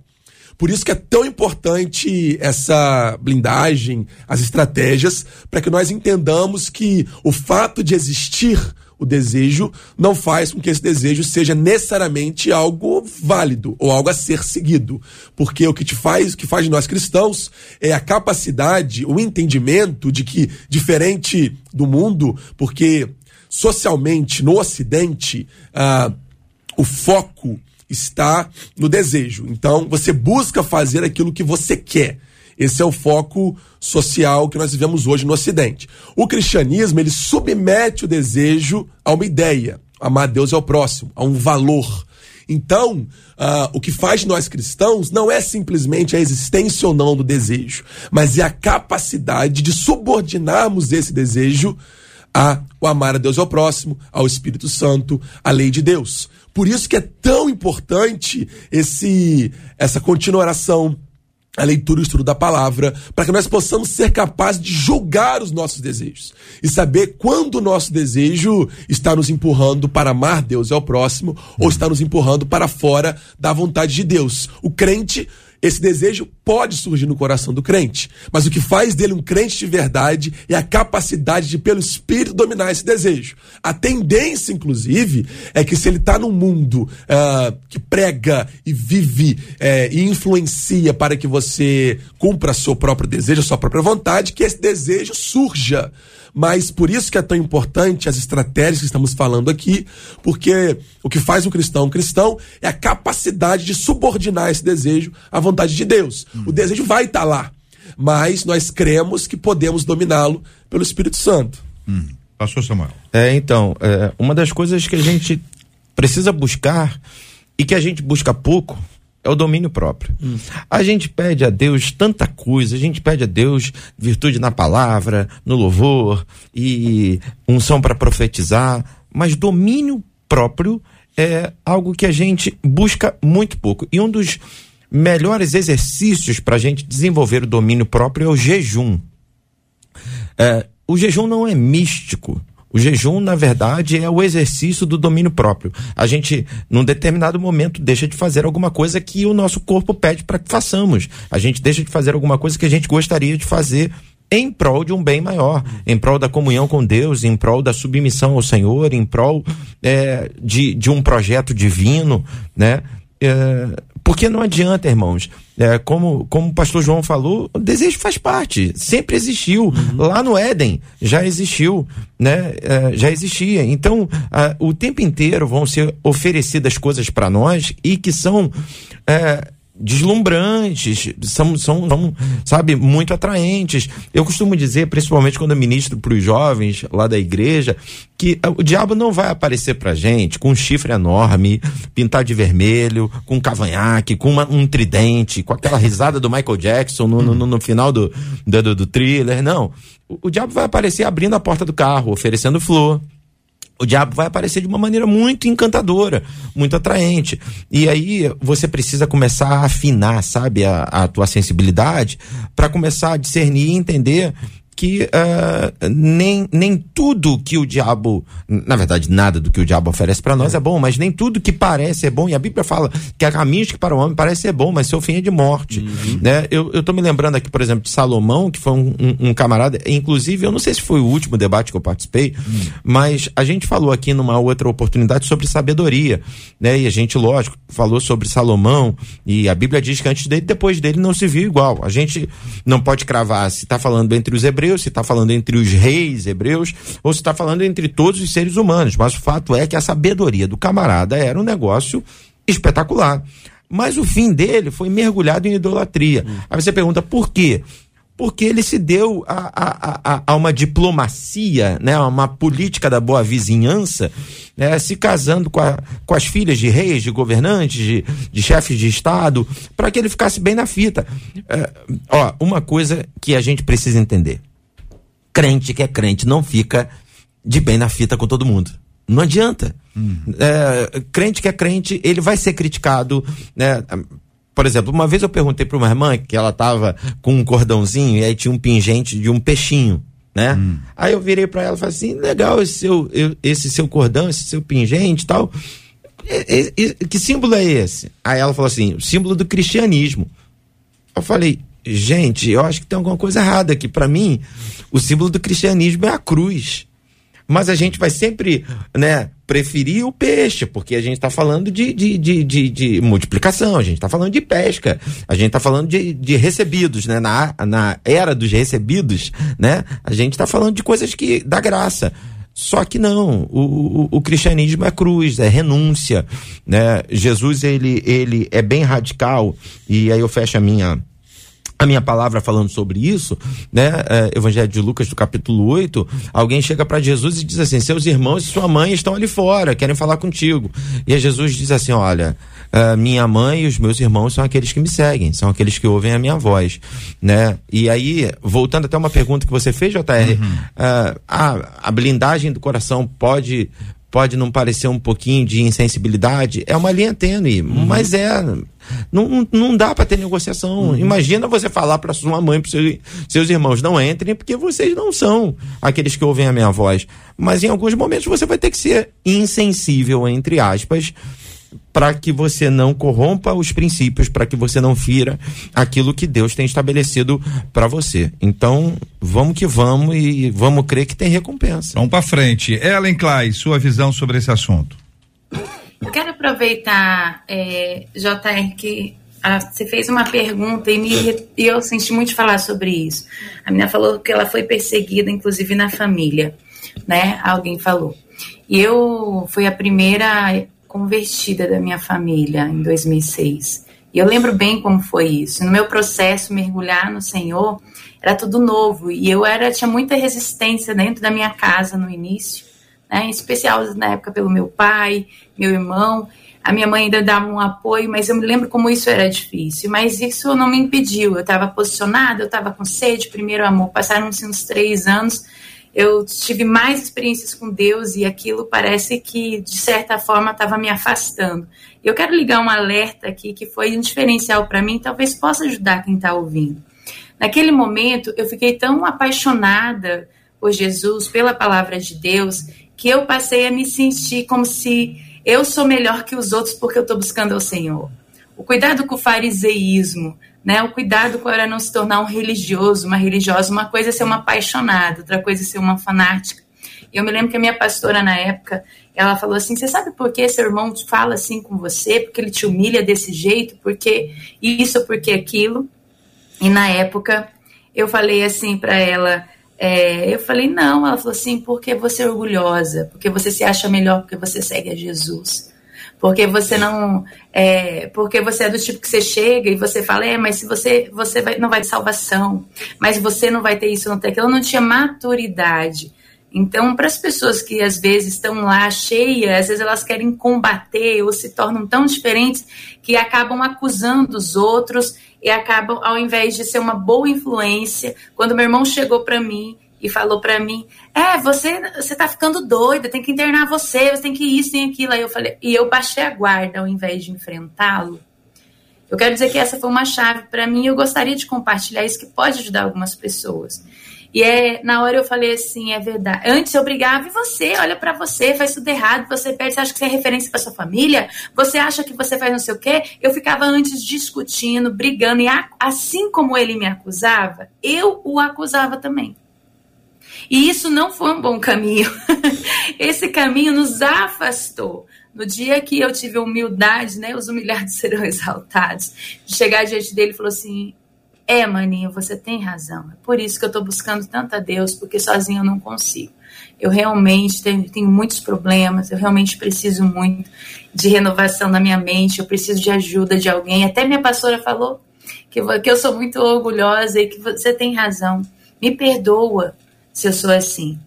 Por isso que é tão importante essa blindagem, as estratégias, para que nós entendamos que o fato de existir o desejo não faz com que esse desejo seja necessariamente algo válido ou algo a ser seguido, porque o que te faz, o que faz de nós cristãos é a capacidade, o entendimento de que diferente do mundo, porque socialmente no Ocidente ah, o foco está no desejo. Então, você busca fazer aquilo que você quer. Esse é o foco social que nós vivemos hoje no Ocidente. O cristianismo, ele submete o desejo a uma ideia. Amar Deus é o próximo, a um valor. Então, uh, o que faz nós cristãos não é simplesmente a existência ou não do desejo, mas é a capacidade de subordinarmos esse desejo a o amar a Deus ao próximo, ao Espírito Santo, a lei de Deus. Por isso que é tão importante esse essa continuação a leitura e o estudo da palavra, para que nós possamos ser capazes de julgar os nossos desejos e saber quando o nosso desejo está nos empurrando para amar Deus e ao próximo ou está nos empurrando para fora da vontade de Deus. O crente esse desejo pode surgir no coração do crente, mas o que faz dele um crente de verdade é a capacidade de, pelo Espírito, dominar esse desejo. A tendência, inclusive, é que se ele está num mundo uh, que prega e vive uh, e influencia para que você cumpra seu próprio desejo, sua própria vontade, que esse desejo surja mas por isso que é tão importante as estratégias que estamos falando aqui, porque o que faz um cristão um cristão é a capacidade de subordinar esse desejo à vontade de Deus. Hum. O desejo vai estar lá, mas nós cremos que podemos dominá-lo pelo Espírito Santo. Hum. Pastor Samuel. É, então, é, uma das coisas que a gente precisa buscar e que a gente busca pouco é o domínio próprio. Hum. A gente pede a Deus tanta coisa, a gente pede a Deus virtude na palavra, no louvor e unção para profetizar, mas domínio próprio é algo que a gente busca muito pouco. E um dos melhores exercícios para a gente desenvolver o domínio próprio é o jejum. É, o jejum não é místico. O jejum, na verdade, é o exercício do domínio próprio. A gente, num determinado momento, deixa de fazer alguma coisa que o nosso corpo pede para que façamos. A gente deixa de fazer alguma coisa que a gente gostaria de fazer em prol de um bem maior, em prol da comunhão com Deus, em prol da submissão ao Senhor, em prol é, de, de um projeto divino, né? É, porque não adianta, irmãos. É, como, como o pastor João falou, o desejo faz parte, sempre existiu. Uhum. Lá no Éden já existiu, né? É, já existia. Então, a, o tempo inteiro vão ser oferecidas coisas para nós e que são. Deslumbrantes, são, são, são, sabe, muito atraentes. Eu costumo dizer, principalmente quando eu ministro para os jovens lá da igreja, que o diabo não vai aparecer pra gente com um chifre enorme, pintado de vermelho, com um cavanhaque, com uma, um tridente, com aquela risada do Michael Jackson no, no, no final do, do, do thriller. Não. O, o diabo vai aparecer abrindo a porta do carro, oferecendo flor o diabo vai aparecer de uma maneira muito encantadora, muito atraente. E aí você precisa começar a afinar, sabe, a, a tua sensibilidade para começar a discernir e entender que uh, nem, nem tudo que o diabo, na verdade, nada do que o diabo oferece para nós é. é. bom, mas nem tudo que parece é bom. E a Bíblia fala que há caminhos que para o homem parece ser bom, mas seu fim é de morte. Uhum. Né? Eu, eu tô me lembrando aqui, por exemplo, de Salomão, que foi um, um, um, camarada, inclusive, eu não sei se foi o último debate que eu participei, uhum. mas a gente falou aqui numa outra oportunidade sobre sabedoria, né? E a gente, lógico, falou sobre Salomão, e a Bíblia diz que antes dele, depois dele não se viu igual. A gente não pode cravar se está falando entre os hebreus hebreus, se está falando entre os reis hebreus, ou se está falando entre todos os seres humanos. Mas o fato é que a sabedoria do camarada era um negócio espetacular. Mas o fim dele foi mergulhado em idolatria. Hum. Aí você pergunta por quê? Porque ele se deu a, a, a, a uma diplomacia, né, uma política da boa vizinhança, né, se casando com, a, com as filhas de reis, de governantes, de, de chefes de Estado, para que ele ficasse bem na fita. É, ó, uma coisa que a gente precisa entender crente que é crente não fica de bem na fita com todo mundo. Não adianta. Hum. É, crente que é crente, ele vai ser criticado, né? Por exemplo, uma vez eu perguntei para uma irmã que ela tava com um cordãozinho e aí tinha um pingente de um peixinho, né? Hum. Aí eu virei para ela e falei assim: legal esse seu, esse seu cordão, esse seu pingente e tal. E, e, que símbolo é esse? Aí ela falou assim: símbolo do cristianismo. Eu falei: gente, eu acho que tem alguma coisa errada aqui. Para mim, o símbolo do cristianismo é a cruz. Mas a gente vai sempre, né, preferir o peixe, porque a gente está falando de, de, de, de, de multiplicação, a gente está falando de pesca, a gente está falando de, de recebidos, né? Na, na era dos recebidos, né? A gente está falando de coisas que dá graça. Só que não, o, o, o, cristianismo é cruz, é renúncia, né? Jesus, ele, ele é bem radical, e aí eu fecho a minha a minha palavra falando sobre isso, né? É, Evangelho de Lucas, do capítulo 8, alguém chega para Jesus e diz assim: Seus irmãos e sua mãe estão ali fora, querem falar contigo. E aí Jesus diz assim: Olha, uh, minha mãe e os meus irmãos são aqueles que me seguem, são aqueles que ouvem a minha voz, né? E aí, voltando até uma pergunta que você fez, JR, uhum. uh, a, a blindagem do coração pode pode não parecer um pouquinho de insensibilidade, é uma linha tênue, uhum. mas é. Não, não dá para ter negociação. Uhum. Imagina você falar para sua mãe, para seus, seus irmãos, não entrem, porque vocês não são aqueles que ouvem a minha voz. Mas em alguns momentos você vai ter que ser insensível, entre aspas, para que você não corrompa os princípios, para que você não fira aquilo que Deus tem estabelecido para você. Então, vamos que vamos e vamos crer que tem recompensa. Vamos para frente. Ellen Clay, sua visão sobre esse assunto. Eu quero aproveitar, é, JR, que a, você fez uma pergunta e, me, e eu senti muito falar sobre isso. A menina falou que ela foi perseguida, inclusive na família, né? Alguém falou. E eu fui a primeira convertida da minha família em 2006. E eu lembro bem como foi isso. No meu processo mergulhar no Senhor, era tudo novo e eu era tinha muita resistência dentro da minha casa no início, né? Em especial na época pelo meu pai, meu irmão. A minha mãe ainda dava um apoio, mas eu me lembro como isso era difícil. Mas isso não me impediu. Eu estava posicionada, eu estava com sede, primeiro amor. Passaram-se uns três anos eu tive mais experiências com Deus e aquilo parece que, de certa forma, estava me afastando. Eu quero ligar um alerta aqui que foi um diferencial para mim, talvez possa ajudar quem está ouvindo. Naquele momento, eu fiquei tão apaixonada por Jesus, pela palavra de Deus, que eu passei a me sentir como se eu sou melhor que os outros porque eu estou buscando ao Senhor. O cuidado com o fariseísmo, né? O cuidado para não se tornar um religioso, uma religiosa. Uma coisa é ser uma apaixonada, outra coisa é ser uma fanática. E eu me lembro que a minha pastora, na época, ela falou assim: Você sabe por que seu irmão fala assim com você? Porque ele te humilha desse jeito? Porque isso, porque aquilo? E na época, eu falei assim para ela. É, eu falei, não. Ela falou assim: porque você é orgulhosa, porque você se acha melhor, porque você segue a Jesus. Porque você não é, porque você é do tipo que você chega e você fala é mas se você você vai, não vai ter salvação mas você não vai ter isso não ter aquilo. Não tinha maturidade então para as pessoas que às vezes estão lá cheias às vezes elas querem combater ou se tornam tão diferentes que acabam acusando os outros e acabam ao invés de ser uma boa influência quando meu irmão chegou para mim e falou para mim: "É, você você tá ficando doida, tem que internar você, você tem que isso, tem aquilo". Aí eu falei, e eu baixei a guarda ao invés de enfrentá-lo. Eu quero dizer que essa foi uma chave para mim, e eu gostaria de compartilhar isso que pode ajudar algumas pessoas. E é, na hora eu falei assim, é verdade. Antes eu brigava, e você, olha para você, faz tudo errado, você perde, você acha que você é referência para sua família? Você acha que você faz não sei o quê? Eu ficava antes discutindo, brigando, e a, assim como ele me acusava, eu o acusava também. E isso não foi um bom caminho. Esse caminho nos afastou. No dia que eu tive humildade, né, os humilhados serão exaltados, chegar diante dele e falou assim: É, maninho, você tem razão. É por isso que eu estou buscando tanto a Deus, porque sozinho eu não consigo. Eu realmente tenho, tenho, muitos problemas, eu realmente preciso muito de renovação na minha mente, eu preciso de ajuda de alguém. Até minha pastora falou que, que eu sou muito orgulhosa e que você tem razão. Me perdoa, se eu sou assim.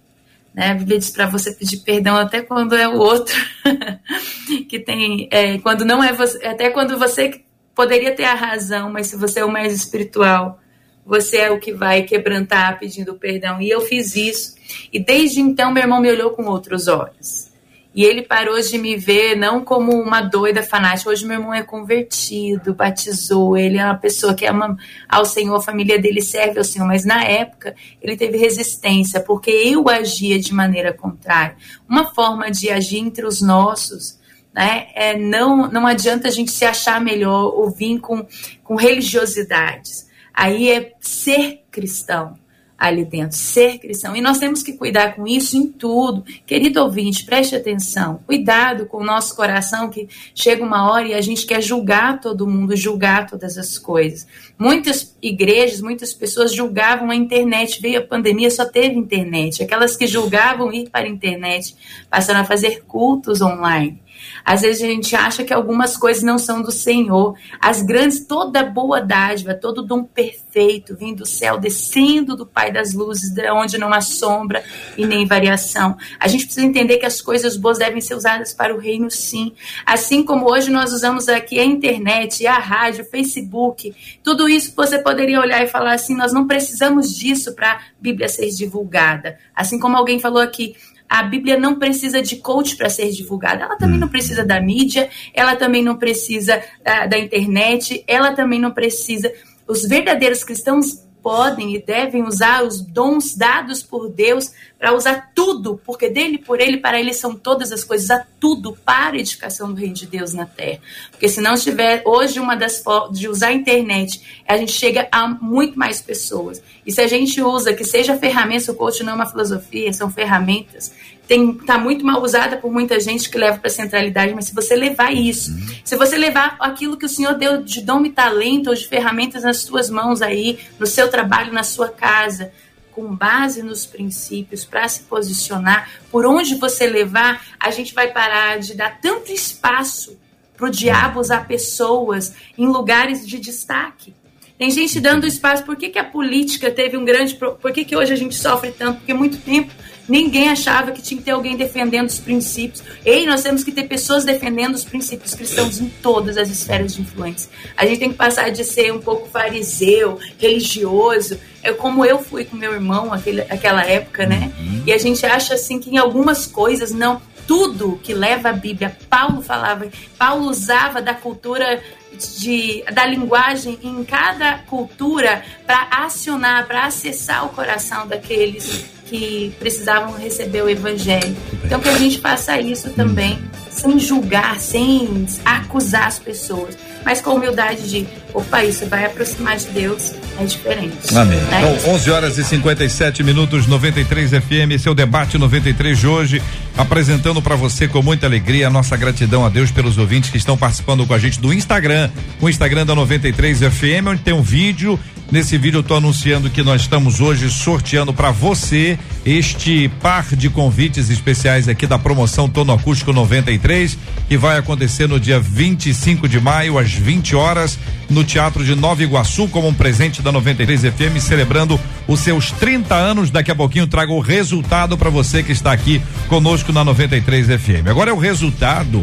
Né? A Bíblia diz para você pedir perdão até quando é o outro que tem, é, quando não é você, até quando você poderia ter a razão, mas se você é o mais espiritual, você é o que vai quebrantar pedindo perdão. E eu fiz isso. E desde então meu irmão me olhou com outros olhos. E ele parou de me ver não como uma doida fanática. Hoje meu irmão é convertido, batizou, ele é uma pessoa que ama ao Senhor, a família dele serve ao Senhor, mas na época ele teve resistência, porque eu agia de maneira contrária. Uma forma de agir entre os nossos, né, é não, não adianta a gente se achar melhor ou vir com, com religiosidades. Aí é ser cristão ali dentro, ser cristão. E nós temos que cuidar com isso em tudo. Querido ouvinte, preste atenção. Cuidado com o nosso coração, que chega uma hora e a gente quer julgar todo mundo, julgar todas as coisas. Muitas igrejas, muitas pessoas julgavam a internet. Veio a pandemia, só teve internet. Aquelas que julgavam ir para a internet passaram a fazer cultos online. Às vezes a gente acha que algumas coisas não são do Senhor. As grandes, toda boa dádiva, todo dom perfeito vindo do céu, descendo do Pai das luzes, de onde não há sombra e nem variação. A gente precisa entender que as coisas boas devem ser usadas para o reino, sim. Assim como hoje nós usamos aqui a internet, a rádio, o Facebook, tudo isso você poderia olhar e falar assim: nós não precisamos disso para a Bíblia ser divulgada. Assim como alguém falou aqui, a Bíblia não precisa de coach para ser divulgada. Ela também não precisa da mídia, ela também não precisa da, da internet, ela também não precisa. Os verdadeiros cristãos podem e devem usar os dons dados por Deus para usar tudo, porque dele, por ele, para ele são todas as coisas, a tudo para a edificação do reino de Deus na terra. Porque se não tiver, hoje uma das de usar a internet, a gente chega a muito mais pessoas. E se a gente usa, que seja ferramenta, o coach não é uma filosofia, são ferramentas, tem tá muito mal usada por muita gente que leva para centralidade, mas se você levar isso, se você levar aquilo que o Senhor deu de dom e talento ou de ferramentas nas suas mãos aí, no seu trabalho, na sua casa, com base nos princípios para se posicionar, por onde você levar, a gente vai parar de dar tanto espaço para o diabo usar pessoas em lugares de destaque. Tem gente dando espaço. Por que, que a política teve um grande. Por que, que hoje a gente sofre tanto? Porque muito tempo ninguém achava que tinha que ter alguém defendendo os princípios. Ei, nós temos que ter pessoas defendendo os princípios cristãos em todas as esferas de influência. A gente tem que passar de ser um pouco fariseu, religioso. É como eu fui com meu irmão aquele, aquela época, né? E a gente acha assim que em algumas coisas não. Tudo que leva a Bíblia, Paulo falava, Paulo usava da cultura de, da linguagem em cada cultura para acionar, para acessar o coração daqueles que precisavam receber o evangelho. Então que a gente faça isso também, sem julgar, sem acusar as pessoas, mas com humildade de, opa, isso vai aproximar de Deus, é diferente. Amém. Né? Então, 11 horas e 57 minutos, 93 FM, seu debate 93 de hoje, apresentando para você com muita alegria a nossa gratidão a Deus pelos ouvintes que estão participando com a gente do Instagram, o Instagram da 93 FM, onde tem um vídeo. Nesse vídeo eu tô anunciando que nós estamos hoje sorteando para você este par de convites especiais aqui da promoção Tono Acústico 93, que vai acontecer no dia 25 de maio às 20 horas no Teatro de Nova Iguaçu como um presente da 93 FM celebrando os seus 30 anos. Daqui a pouquinho trago o resultado para você que está aqui conosco na 93 FM. Agora é o resultado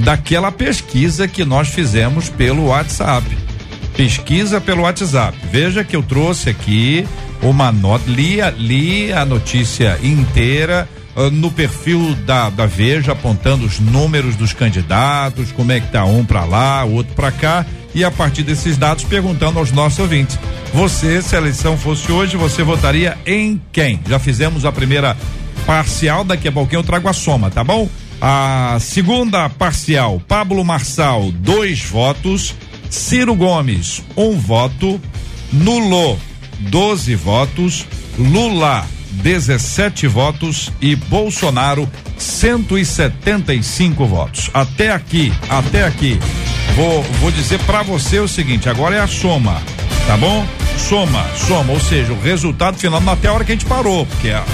daquela pesquisa que nós fizemos pelo WhatsApp. Pesquisa pelo WhatsApp. Veja que eu trouxe aqui uma nota, li, a- li a notícia inteira ah, no perfil da, da Veja, apontando os números dos candidatos, como é que tá um para lá, o outro para cá, e a partir desses dados perguntando aos nossos ouvintes. Você, se a eleição fosse hoje, você votaria em quem? Já fizemos a primeira parcial, daqui a pouquinho eu trago a soma, tá bom? A segunda parcial, Pablo Marçal, dois votos. Ciro Gomes, um voto. Nulo, 12 votos. Lula, 17 votos. E Bolsonaro, 175 votos. Até aqui, até aqui. Vou, vou dizer pra você o seguinte: agora é a soma, tá bom? Soma, soma, ou seja, o resultado final até a hora que a gente parou, porque a-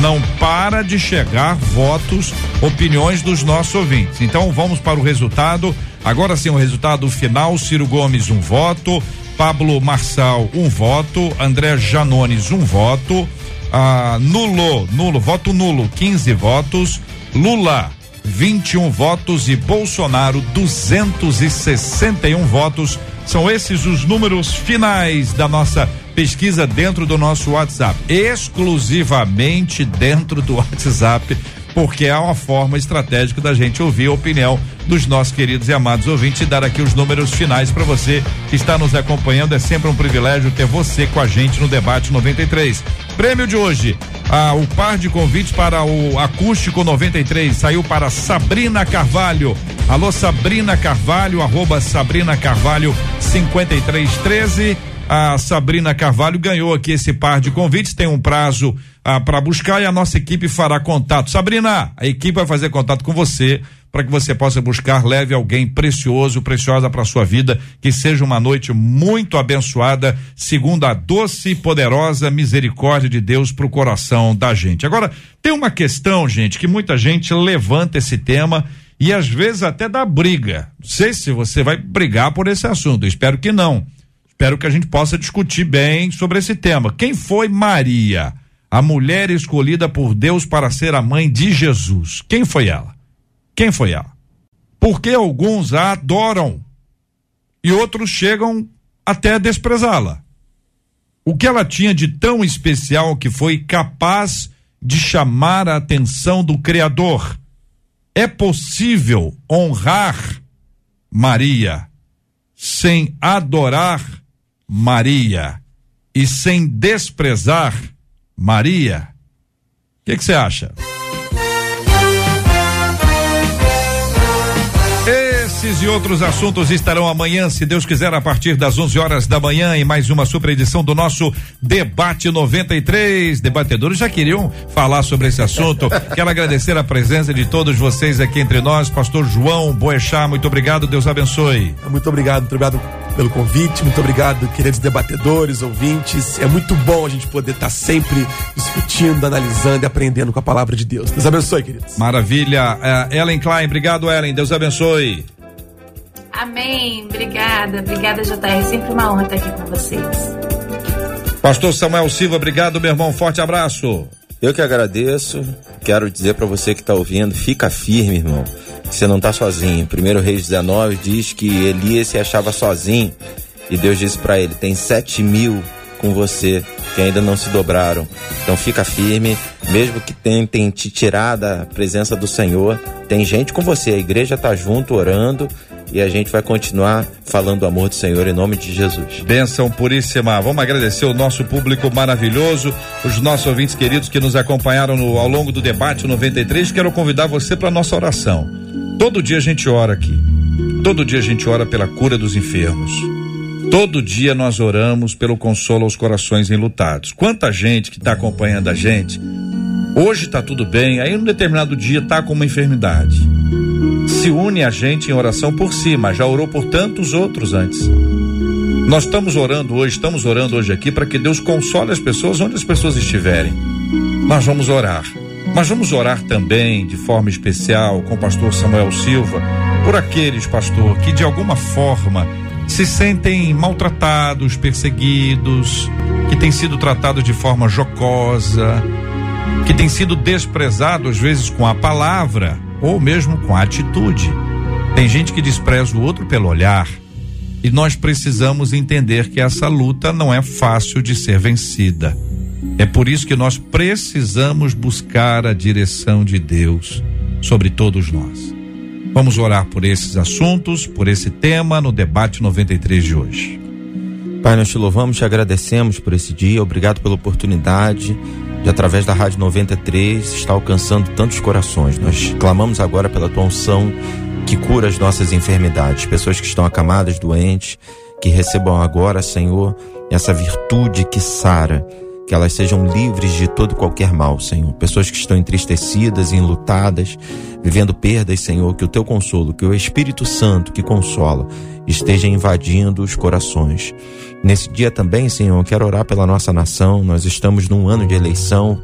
não para de chegar votos, opiniões dos nossos ouvintes. Então vamos para o resultado. Agora sim, o resultado final: Ciro Gomes, um voto. Pablo Marçal, um voto. André Janones, um voto. Ah, nulo, nulo, voto nulo, 15 votos. Lula, 21 votos e Bolsonaro 261 votos. São esses os números finais da nossa pesquisa dentro do nosso WhatsApp, exclusivamente dentro do WhatsApp, porque é uma forma estratégica da gente ouvir a opinião dos nossos queridos e amados ouvintes e dar aqui os números finais para você que está nos acompanhando. É sempre um privilégio ter você com a gente no debate 93. Prêmio de hoje, ah, o par de convites para o Acústico 93 saiu para Sabrina Carvalho. Alô, Sabrina Carvalho, arroba Sabrina Carvalho 5313. A Sabrina Carvalho ganhou aqui esse par de convites. Tem um prazo para buscar e a nossa equipe fará contato. Sabrina, a equipe vai fazer contato com você para que você possa buscar, leve alguém precioso, preciosa para sua vida, que seja uma noite muito abençoada, segundo a doce e poderosa misericórdia de Deus para o coração da gente. Agora, tem uma questão, gente, que muita gente levanta esse tema e às vezes até dá briga. Não sei se você vai brigar por esse assunto, espero que não. Espero que a gente possa discutir bem sobre esse tema. Quem foi Maria, a mulher escolhida por Deus para ser a mãe de Jesus? Quem foi ela? Quem foi ela? Porque alguns a adoram e outros chegam até a desprezá-la. O que ela tinha de tão especial que foi capaz de chamar a atenção do Criador? É possível honrar Maria sem adorar Maria e sem desprezar Maria? O que você acha? Esses e outros assuntos estarão amanhã, se Deus quiser, a partir das 11 horas da manhã, em mais uma super edição do nosso Debate 93. Debatedores já queriam falar sobre esse assunto. Quero agradecer a presença de todos vocês aqui entre nós. Pastor João Boechat, muito obrigado. Deus abençoe. Muito obrigado, muito obrigado pelo convite, muito obrigado, queridos debatedores, ouvintes. É muito bom a gente poder estar sempre discutindo, analisando e aprendendo com a palavra de Deus. Deus abençoe, queridos. Maravilha. Uh, Ellen Klein, obrigado, Ellen. Deus abençoe. Amém. Obrigada. Obrigada, JR. Sempre uma honra estar aqui com vocês. Pastor Samuel Silva, obrigado, meu irmão. Forte abraço. Eu que agradeço. Quero dizer para você que está ouvindo, fica firme, irmão. Você não está sozinho. Primeiro Reis 19 diz que Elias se achava sozinho e Deus disse para ele: tem sete mil com você que ainda não se dobraram. Então fica firme, mesmo que tentem te tirar da presença do Senhor, tem gente com você. A igreja está junto orando e a gente vai continuar falando do amor do Senhor em nome de Jesus. Bênção puríssima. Vamos agradecer o nosso público maravilhoso, os nossos ouvintes queridos que nos acompanharam no, ao longo do debate 93. Quero convidar você para nossa oração. Todo dia a gente ora aqui. Todo dia a gente ora pela cura dos enfermos. Todo dia nós oramos pelo consolo aos corações enlutados. Quanta gente que está acompanhando a gente, hoje está tudo bem, aí num determinado dia está com uma enfermidade se une a gente em oração por si, mas já orou por tantos outros antes. Nós estamos orando hoje, estamos orando hoje aqui para que Deus console as pessoas onde as pessoas estiverem. Nós vamos orar. Mas vamos orar também de forma especial com o pastor Samuel Silva por aqueles, pastor, que de alguma forma se sentem maltratados, perseguidos, que têm sido tratados de forma jocosa, que têm sido desprezados às vezes com a palavra ou mesmo com a atitude. Tem gente que despreza o outro pelo olhar. E nós precisamos entender que essa luta não é fácil de ser vencida. É por isso que nós precisamos buscar a direção de Deus sobre todos nós. Vamos orar por esses assuntos, por esse tema no debate 93 de hoje. Pai, nós te louvamos, te agradecemos por esse dia, obrigado pela oportunidade de através da Rádio 93 estar alcançando tantos corações. Nós clamamos agora pela tua unção que cura as nossas enfermidades, pessoas que estão acamadas, doentes, que recebam agora, Senhor, essa virtude que sara, que elas sejam livres de todo qualquer mal, Senhor. Pessoas que estão entristecidas, enlutadas, vivendo perdas, Senhor, que o teu consolo, que o Espírito Santo que consola, esteja invadindo os corações. Nesse dia também, Senhor, quero orar pela nossa nação. Nós estamos num ano de eleição.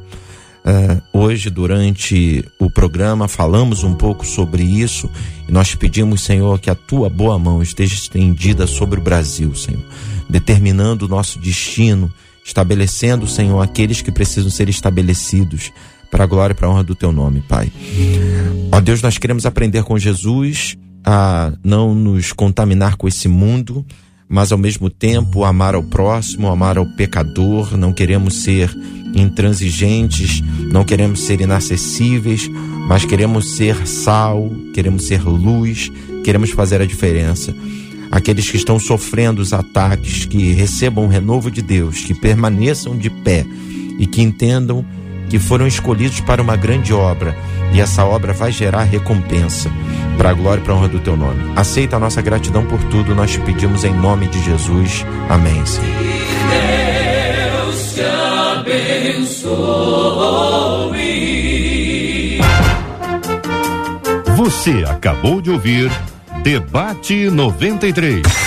Uh, hoje, durante o programa, falamos um pouco sobre isso e nós pedimos, Senhor, que a tua boa mão esteja estendida sobre o Brasil, Senhor, determinando o nosso destino, estabelecendo, Senhor, aqueles que precisam ser estabelecidos para a glória e para a honra do teu nome, Pai. Ó Deus, nós queremos aprender com Jesus a não nos contaminar com esse mundo, mas ao mesmo tempo amar ao próximo, amar ao pecador, não queremos ser intransigentes, não queremos ser inacessíveis, mas queremos ser sal, queremos ser luz, queremos fazer a diferença. Aqueles que estão sofrendo os ataques, que recebam o renovo de Deus, que permaneçam de pé e que entendam que foram escolhidos para uma grande obra e essa obra vai gerar recompensa para a glória e para a honra do teu nome. Aceita a nossa gratidão por tudo, nós te pedimos em nome de Jesus. Amém. Senhor. Deus te abençoe. Você acabou de ouvir Debate 93.